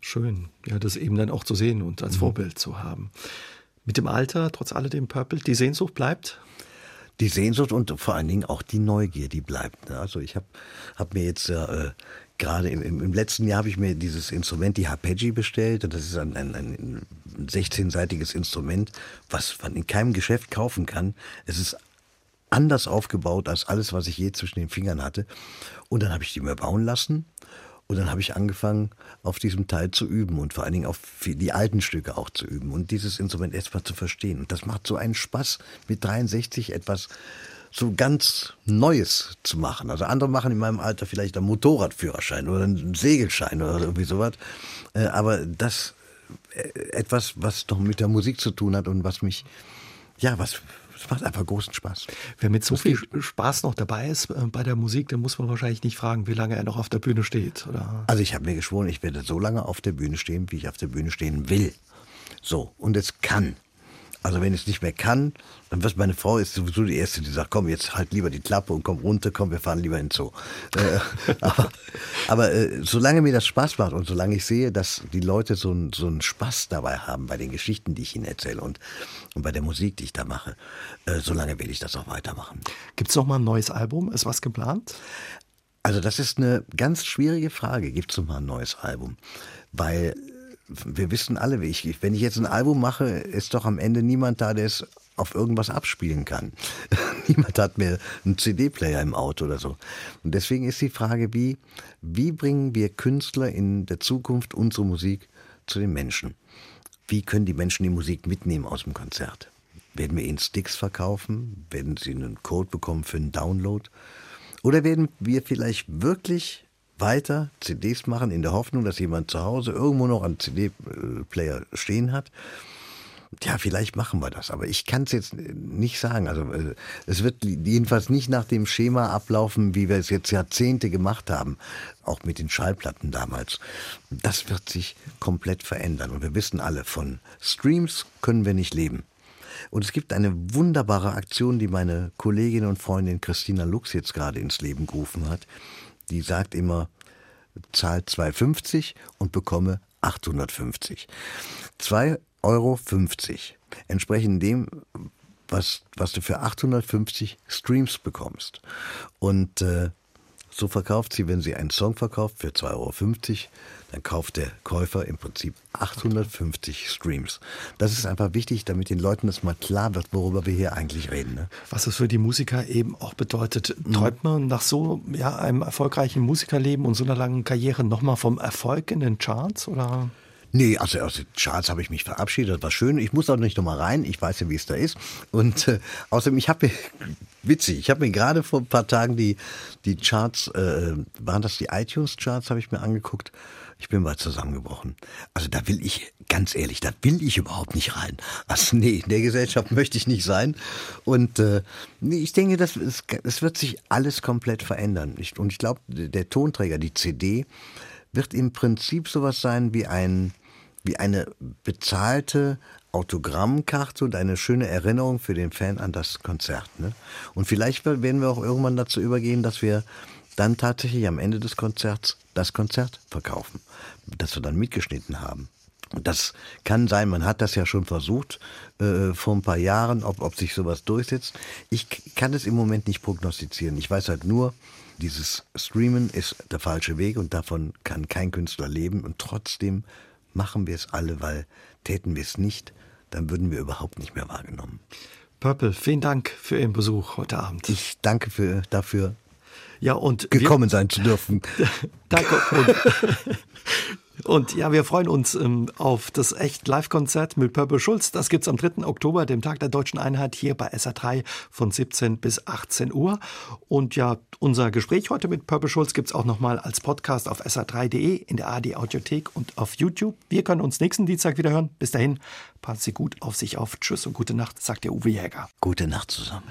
Schön, ja, das eben dann auch zu sehen und als mhm. Vorbild zu haben. Mit dem Alter, trotz alledem Purple, die Sehnsucht bleibt? Die Sehnsucht und vor allen Dingen auch die Neugier, die bleibt. Ne? Also ich habe hab mir jetzt äh, gerade im, im, letzten Jahr habe ich mir dieses Instrument, die Harpeggi, bestellt. Und das ist ein, ein, ein 16-seitiges Instrument, was man in keinem Geschäft kaufen kann. Es ist anders aufgebaut als alles, was ich je zwischen den Fingern hatte. Und dann habe ich die mir bauen lassen. Und dann habe ich angefangen, auf diesem Teil zu üben und vor allen Dingen auf die alten Stücke auch zu üben und dieses Instrument erstmal zu verstehen. Und das macht so einen Spaß, mit 63 etwas so ganz Neues zu machen. Also andere machen in meinem Alter vielleicht einen Motorradführerschein oder einen Segelschein oder irgendwie sowas. Äh, aber das äh, etwas, was doch mit der Musik zu tun hat und was mich, ja, was es macht einfach großen Spaß. Wer mit so viel Spaß noch dabei ist äh, bei der Musik, dann muss man wahrscheinlich nicht fragen, wie lange er noch auf der Bühne steht. Oder? Also ich habe mir geschworen, ich werde so lange auf der Bühne stehen, wie ich auf der Bühne stehen will. So, und es kann. Also wenn ich es nicht mehr kann, dann wird meine Frau ist sowieso die Erste, die sagt, komm, jetzt halt lieber die Klappe und komm runter, komm, wir fahren lieber in den Zoo. Äh, aber aber äh, solange mir das Spaß macht und solange ich sehe, dass die Leute so, so einen Spaß dabei haben bei den Geschichten, die ich ihnen erzähle und, und bei der Musik, die ich da mache, äh, solange will ich das auch weitermachen. Gibt es noch mal ein neues Album? Ist was geplant? Also das ist eine ganz schwierige Frage. Gibt es noch mal ein neues Album? Weil wir wissen alle, wie ich, wenn ich jetzt ein Album mache, ist doch am Ende niemand da, der es auf irgendwas abspielen kann. niemand hat mehr einen CD-Player im Auto oder so. Und deswegen ist die Frage, wie, wie bringen wir Künstler in der Zukunft unsere Musik zu den Menschen? Wie können die Menschen die Musik mitnehmen aus dem Konzert? Werden wir ihnen Sticks verkaufen? Werden sie einen Code bekommen für einen Download? Oder werden wir vielleicht wirklich weiter CDs machen, in der Hoffnung, dass jemand zu Hause irgendwo noch einen CD-Player stehen hat. Ja, vielleicht machen wir das, aber ich kann es jetzt nicht sagen. Also äh, es wird jedenfalls nicht nach dem Schema ablaufen, wie wir es jetzt Jahrzehnte gemacht haben, auch mit den Schallplatten damals. Das wird sich komplett verändern und wir wissen alle, von Streams können wir nicht leben. Und es gibt eine wunderbare Aktion, die meine Kollegin und Freundin Christina Lux jetzt gerade ins Leben gerufen hat die sagt immer, zahl 2,50 und bekomme 850. 2,50 Euro entsprechen dem, was, was du für 850 Streams bekommst. Und äh, so verkauft sie, wenn sie einen Song verkauft für 2,50 Euro, dann kauft der Käufer im Prinzip 850 Streams. Das ist einfach wichtig, damit den Leuten das mal klar wird, worüber wir hier eigentlich reden. Ne? Was es für die Musiker eben auch bedeutet. Mhm. Träumt man nach so ja, einem erfolgreichen Musikerleben und so einer langen Karriere nochmal vom Erfolg in den Charts? Oder? Nee, also aus den Charts habe ich mich verabschiedet. Das war schön. Ich muss auch nicht nochmal rein. Ich weiß ja, wie es da ist. Und äh, außerdem, ich habe mir, witzig, ich habe mir gerade vor ein paar Tagen die, die Charts, äh, waren das die iTunes-Charts, habe ich mir angeguckt. Ich bin mal zusammengebrochen. Also da will ich, ganz ehrlich, da will ich überhaupt nicht rein. Also nee, in der Gesellschaft möchte ich nicht sein. Und äh, ich denke, das, es wird sich alles komplett verändern. Ich, und ich glaube, der Tonträger, die CD, wird im Prinzip sowas sein wie ein wie eine bezahlte Autogrammkarte und eine schöne Erinnerung für den Fan an das Konzert. Ne? Und vielleicht werden wir auch irgendwann dazu übergehen, dass wir dann tatsächlich am Ende des Konzerts das Konzert verkaufen, das wir dann mitgeschnitten haben. Und das kann sein, man hat das ja schon versucht äh, vor ein paar Jahren, ob, ob sich sowas durchsetzt. Ich kann es im Moment nicht prognostizieren. Ich weiß halt nur, dieses Streamen ist der falsche Weg und davon kann kein Künstler leben. Und trotzdem machen wir es alle, weil täten wir es nicht, dann würden wir überhaupt nicht mehr wahrgenommen. Purple, vielen Dank für Ihren Besuch heute Abend. Ich danke für, dafür, ja, und gekommen wir, sein zu dürfen. Danke. Und, und, ja, wir freuen uns ähm, auf das echt Live-Konzert mit Purple Schulz. Das gibt es am 3. Oktober, dem Tag der Deutschen Einheit, hier bei SA3 von 17 bis 18 Uhr. Und ja, unser Gespräch heute mit Purple Schulz gibt es auch nochmal als Podcast auf sa3.de, in der AD Audiothek und auf YouTube. Wir können uns nächsten Dienstag wieder hören. Bis dahin, passen Sie gut auf sich auf. Tschüss und gute Nacht, sagt der Uwe Jäger. Gute Nacht zusammen.